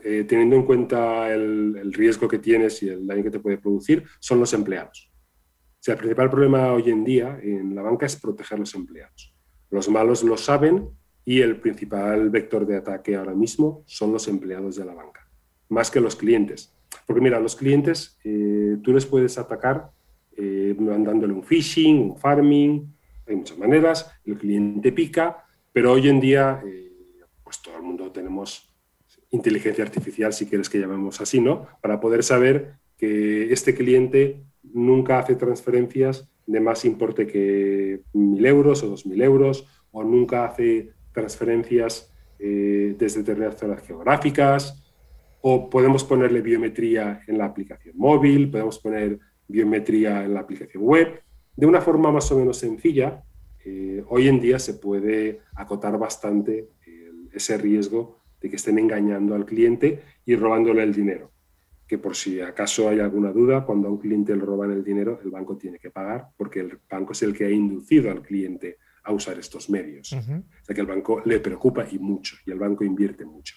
eh, teniendo en cuenta el, riesgo que tienes y el daño que te puede producir, son los empleados. O sea, el principal problema hoy en día en la banca es proteger los empleados. Los malos lo saben y el principal vector de ataque ahora mismo son los empleados de la banca, más que los clientes. Porque mira, los clientes eh, tú les puedes atacar eh, mandándole un phishing, un farming, hay muchas maneras, el cliente pica, pero hoy en día pues todo el mundo tenemos inteligencia artificial, si quieres que llamemos así, ¿no? Para poder saber que este cliente nunca hace transferencias de más importe que mil euros o dos mil euros o nunca hace transferencias eh, desde determinadas zonas geográficas, o podemos ponerle biometría en la aplicación móvil, podemos poner biometría en la aplicación web. De una forma más o menos sencilla, eh, hoy en día se puede acotar bastante ese riesgo de que estén engañando al cliente y robándole el dinero. Que por si acaso hay alguna duda, cuando a un cliente le roban el dinero, el banco tiene que pagar porque el banco es el que ha inducido al cliente a usar estos medios. O sea que el banco le preocupa y mucho, y el banco invierte mucho.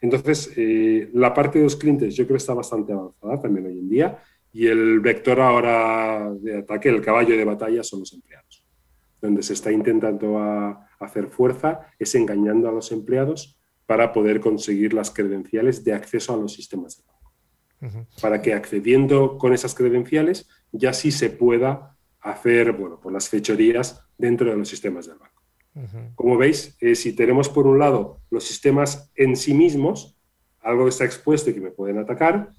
Entonces, eh, la parte de los clientes yo creo que está bastante avanzada también hoy en día, y el vector ahora de ataque, el caballo de batalla, son los empleados. Donde se está intentando hacer fuerza es engañando a los empleados para poder conseguir las credenciales de acceso a los sistemas del banco. Para que accediendo con esas credenciales ya sí se pueda hacer bueno, pues las fechorías dentro de los sistemas del banco. Como veis, eh, si tenemos por un lado los sistemas en sí mismos, algo que está expuesto y que me pueden atacar,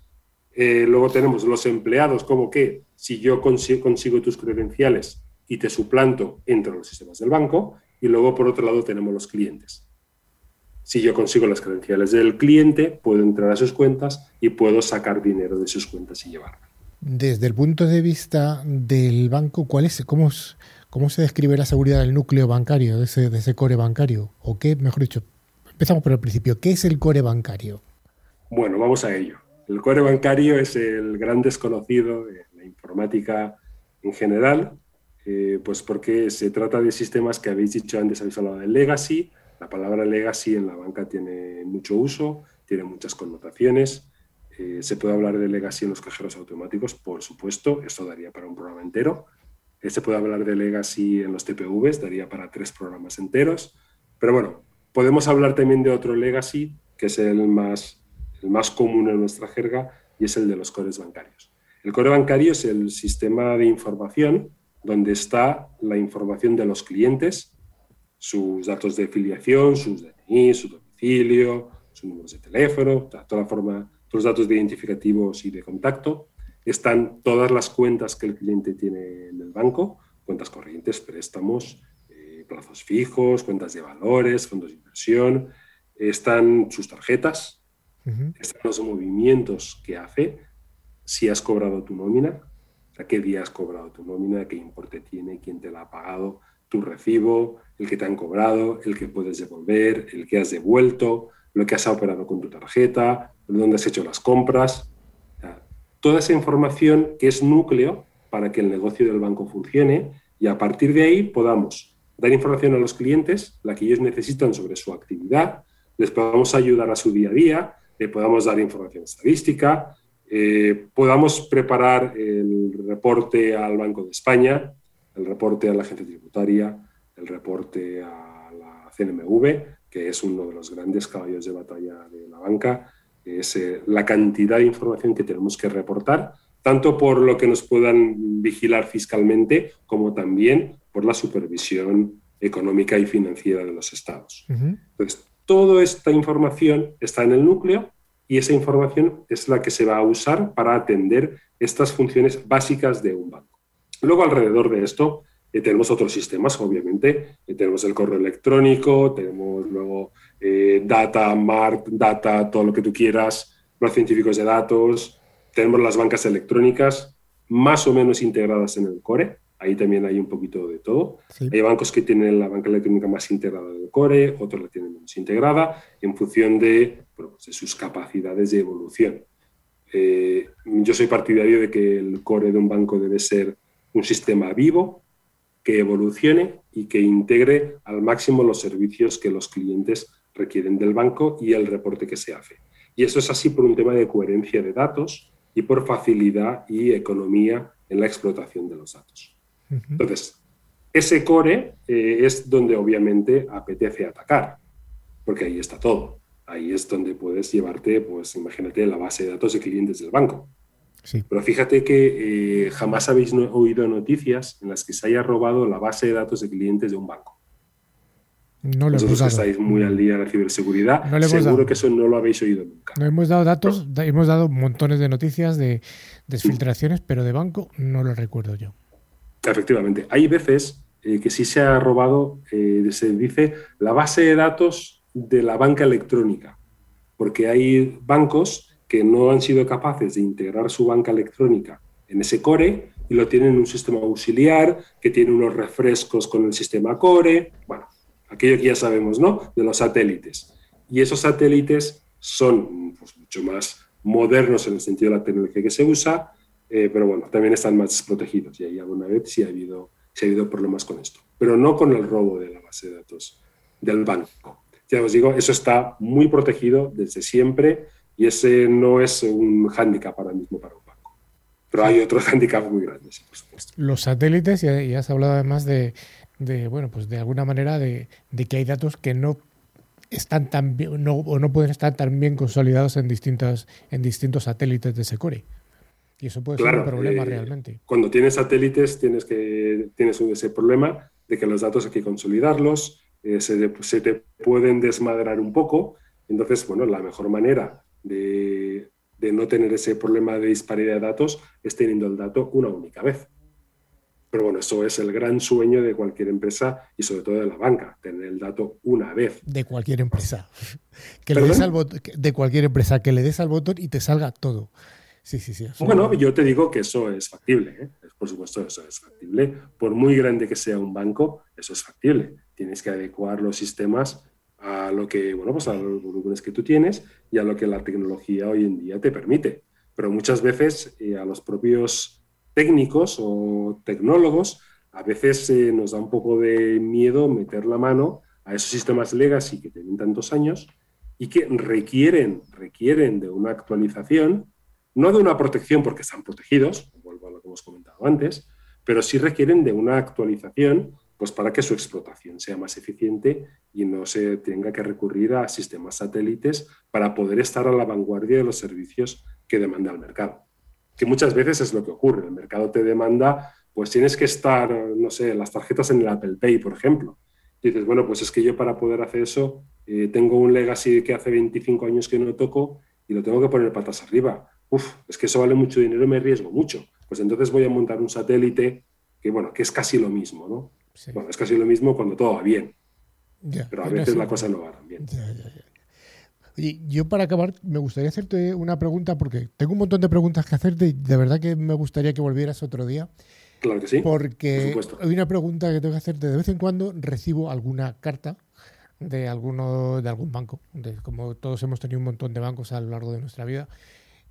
eh, luego tenemos los empleados, como que si yo consigo, tus credenciales y te suplanto, entre los sistemas del banco. Y luego, por otro lado, tenemos los clientes. Si yo consigo las credenciales del cliente, puedo entrar a sus cuentas y puedo sacar dinero de sus cuentas y llevarlo. Desde el punto de vista del banco, ¿cuál es, cómo, cómo se describe la seguridad del núcleo bancario, de ese, core bancario? ¿O qué, mejor dicho, empezamos por el principio, ¿qué es el core bancario? Bueno, vamos a ello. El core bancario es el gran desconocido de la informática en general, eh, pues porque se trata de sistemas que habéis dicho antes, habéis hablado de legacy. La palabra legacy en la banca tiene mucho uso, tiene muchas connotaciones. Eh, se puede hablar de legacy en los cajeros automáticos, por supuesto, esto daría para un programa entero. Se puede hablar de legacy en los TPVs, daría para tres programas enteros. Pero bueno, podemos hablar también de otro legacy, que es el más el más común en nuestra jerga, y es el de los cores bancarios. El core bancario es el sistema de información donde está la información de los clientes, sus datos de filiación, sus DNI, su domicilio, sus números de teléfono, toda la forma, todos los datos de identificativos y de contacto. Están todas las cuentas que el cliente tiene en el banco, cuentas corrientes, préstamos, eh, plazos fijos, cuentas de valores, fondos de inversión. Están sus tarjetas, están los movimientos que hace, si has cobrado tu nómina, a qué día has cobrado tu nómina, qué importe tiene, quién te la ha pagado, tu recibo, el que te han cobrado, el que puedes devolver, el que has devuelto, lo que has operado con tu tarjeta, dónde has hecho las compras. Toda esa información que es núcleo para que el negocio del banco funcione y a partir de ahí podamos dar información a los clientes, la que ellos necesitan sobre su actividad, les podamos ayudar a su día a día, podamos dar información estadística, eh, podamos preparar el reporte al Banco de España, el reporte a la agencia tributaria, el reporte a la CNMV, que es uno de los grandes caballos de batalla de la banca, es eh, la cantidad de información que tenemos que reportar, tanto por lo que nos puedan vigilar fiscalmente, como también por la supervisión económica y financiera de los estados. Entonces, toda esta información está en el núcleo y esa información es la que se va a usar para atender estas funciones básicas de un banco. Luego, alrededor de esto, eh, tenemos otros sistemas, obviamente. Eh, tenemos el correo electrónico, tenemos luego eh, data, mart, data, todo lo que tú quieras, los científicos de datos, tenemos las bancas electrónicas más o menos integradas en el core. Ahí también hay un poquito de todo. Hay bancos que tienen la banca electrónica más integrada del core, otros la tienen menos integrada, en función de, pues de sus capacidades de evolución. Eh, yo soy partidario de que el core de un banco debe ser un sistema vivo, que evolucione y que integre al máximo los servicios que los clientes requieren del banco y el reporte que se hace. Y eso es así por un tema de coherencia de datos y por facilidad y economía en la explotación de los datos. Entonces, ese core eh, es donde obviamente apetece atacar, porque ahí está todo. Ahí es donde puedes llevarte, pues imagínate, la base de datos de clientes del banco. Pero fíjate que eh, jamás habéis oído noticias en las que se haya robado la base de datos de clientes de un banco. No lo Vosotros que estáis muy al día en la ciberseguridad, seguro que eso no lo habéis oído nunca. No hemos dado datos, hemos dado montones de noticias de desfiltraciones, pero de banco no lo recuerdo yo. Efectivamente, hay veces eh, que sí se ha robado, eh, se dice, la base de datos de la banca electrónica, porque hay bancos que no han sido capaces de integrar su banca electrónica en ese core y lo tienen en un sistema auxiliar que tiene unos refrescos con el sistema core, bueno, aquello que ya sabemos, ¿no? De los satélites. Y esos satélites son pues, mucho más modernos en el sentido de la tecnología que se usa, eh, pero bueno, también están más protegidos y ahí alguna vez sí ha habido, sí ha habido problemas con esto, pero no con el robo de la base de datos del banco. Ya os digo, eso está muy protegido desde siempre y ese no es un hándicap ahora mismo para un banco. Pero hay otros hándicaps muy grandes, por supuesto. Los satélites, y has hablado además de, de, bueno, pues de alguna manera de, de que hay datos que no están tan bien, no, o no pueden estar tan bien consolidados en distintos, en distintos satélites de Secore. Y eso puede ser un problema eh, realmente. Cuando tienes satélites tienes, que, tienes ese problema de que los datos hay que consolidarlos, eh, se, se, te pueden desmadrar un poco. Entonces, bueno, la mejor manera de, de no tener ese problema de disparidad de datos es teniendo el dato una única vez. Pero bueno, eso es el gran sueño de cualquier empresa y sobre todo de la banca, tener el dato una vez. De cualquier empresa. Que le des al de cualquier empresa, que le des al botón y te salga todo. Sí, sí, sí. Bueno, yo te digo que eso es factible. ¿eh? Por supuesto, eso es factible. Por muy grande que sea un banco, eso es factible. Tienes que adecuar los sistemas a lo que, bueno, pues a los volúmenes que tú tienes y a lo que la tecnología hoy en día te permite. Pero muchas veces eh, a los propios técnicos o tecnólogos, a veces eh, nos da un poco de miedo meter la mano a esos sistemas legacy que tienen tantos años y que requieren, requieren de una actualización, no de una protección porque están protegidos, vuelvo a lo que hemos comentado antes, pero sí requieren de una actualización pues para que su explotación sea más eficiente y no se tenga que recurrir a sistemas satélites para poder estar a la vanguardia de los servicios que demanda el mercado que muchas veces es lo que ocurre. El mercado te demanda, pues tienes que estar, no sé, las tarjetas en el Apple Pay, por ejemplo. dices, bueno, pues es que yo para poder hacer eso eh, tengo un legacy que hace 25 años que no toco y lo tengo que poner patas arriba. Uf, es que eso vale mucho dinero y me arriesgo mucho. Pues entonces voy a montar un satélite que, bueno, que es casi lo mismo, ¿no? Bueno, es casi lo mismo cuando todo va bien. pero a veces la cosa no va tan bien. Ya, Oye, yo para acabar me gustaría hacerte una pregunta porque tengo un montón de preguntas que hacerte y de verdad que me gustaría que volvieras otro día. Claro que sí. Porque hay una pregunta que tengo que hacerte. De vez en cuando recibo alguna carta de alguno de algún banco, de, como todos hemos tenido un montón de bancos a lo largo de nuestra vida.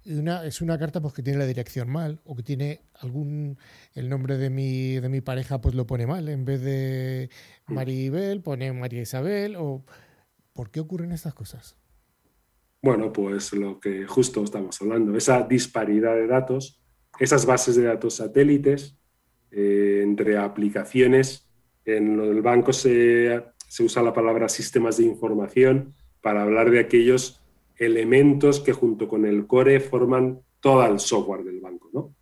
Una, es una carta pues, que tiene la dirección mal o que tiene algún el nombre de mi de mi pareja pues lo pone mal en vez de mm. Maribel pone María Isabel o ¿por qué ocurren estas cosas? Bueno, pues lo que justo estamos hablando, esa disparidad de datos, esas bases de datos satélites eh, entre aplicaciones. En el banco se, usa la palabra sistemas de información para hablar de aquellos elementos que junto con el core forman todo el software del banco, ¿no?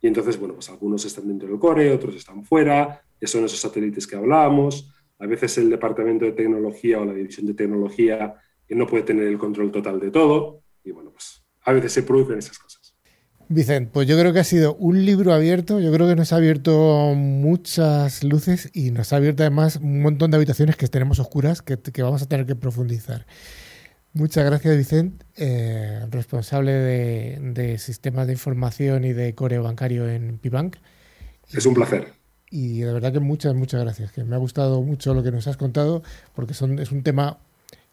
Y entonces, bueno, pues algunos están dentro del core, otros están fuera, son esos satélites que hablábamos. A veces el departamento de tecnología o la división de tecnología no puede tener el control total de todo. Y bueno, pues a veces se producen esas cosas. Vicente, pues yo creo que ha sido un libro abierto, yo creo que nos ha abierto muchas luces y nos ha abierto además un montón de habitaciones que tenemos oscuras que, vamos a tener que profundizar. Muchas gracias, Vicente, eh, responsable de, de, sistemas de información y de coreo bancario en Pibank. Es un placer. Y de verdad que muchas, muchas gracias. Que me ha gustado mucho lo que nos has contado porque son, es un tema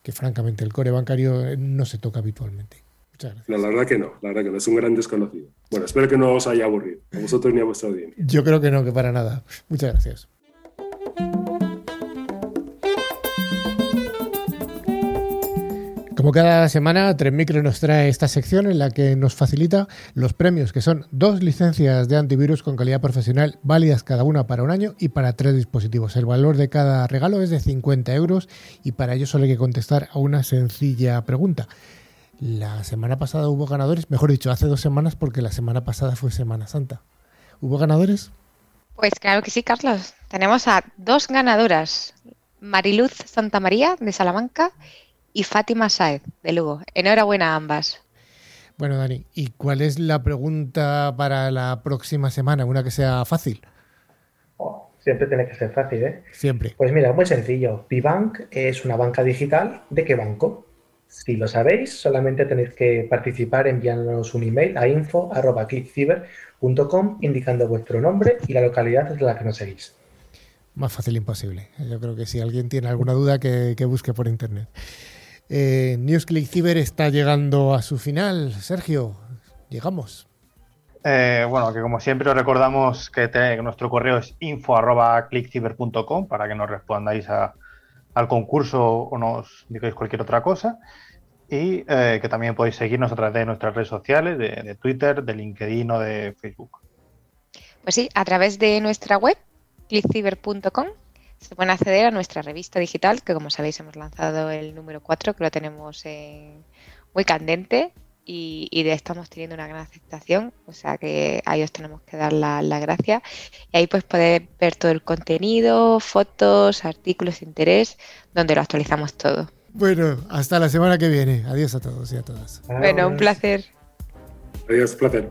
que francamente el core bancario eh, no se toca habitualmente. Muchas gracias. la verdad que no, la verdad que no, es un gran desconocido. Bueno, espero que no os haya aburrido, a vosotros ni a vuestra audiencia. Yo creo que no, que para nada. Muchas gracias. Como cada semana, Micro nos trae esta sección en la que nos facilita los premios, que son dos licencias de antivirus con calidad profesional, válidas cada una para un año y para tres dispositivos. El valor de cada regalo es de 50 euros y para ello solo hay que contestar a una sencilla pregunta. La semana pasada hubo ganadores, mejor dicho, hace dos semanas porque la semana pasada fue Semana Santa. ¿Hubo ganadores? Pues claro que sí, Carlos. Tenemos a dos ganadoras. Mariluz Santamaría de Salamanca y Fátima Saez, de Lugo. Enhorabuena a ambas. Bueno, Dani, ¿y cuál es la pregunta para la próxima semana? Una que sea fácil. Oh, Siempre tiene que ser fácil, ¿eh? Siempre. Pues mira, muy sencillo. Pibank es una banca digital. ¿De qué banco? Si lo sabéis, solamente tenéis que participar enviándonos un email a info.clickciber.com indicando vuestro nombre y la localidad desde la que nos seguís. Más fácil imposible. Yo creo que si alguien tiene alguna duda, que, busque por internet. Eh, NewsClick está llegando a su final. Sergio, llegamos. Eh, bueno, que como siempre os recordamos que, nuestro correo es info.clickciber.com para que nos respondáis al concurso o nos digáis cualquier otra cosa. Y eh, que también podéis seguirnos a través de nuestras redes sociales, de, de, Twitter, de LinkedIn o de Facebook. Pues sí, a través de nuestra web, clickciber.com, se pueden acceder a nuestra revista digital, que como sabéis hemos lanzado el número 4, que lo tenemos muy candente y, de estamos teniendo una gran aceptación, o sea que ahí os tenemos que dar las la gracias. Y ahí pues podéis ver todo el contenido, fotos, artículos de interés, donde lo actualizamos todo. Bueno, hasta la semana que viene. Adiós a todos y a todas. Bueno, un placer. Adiós, placer.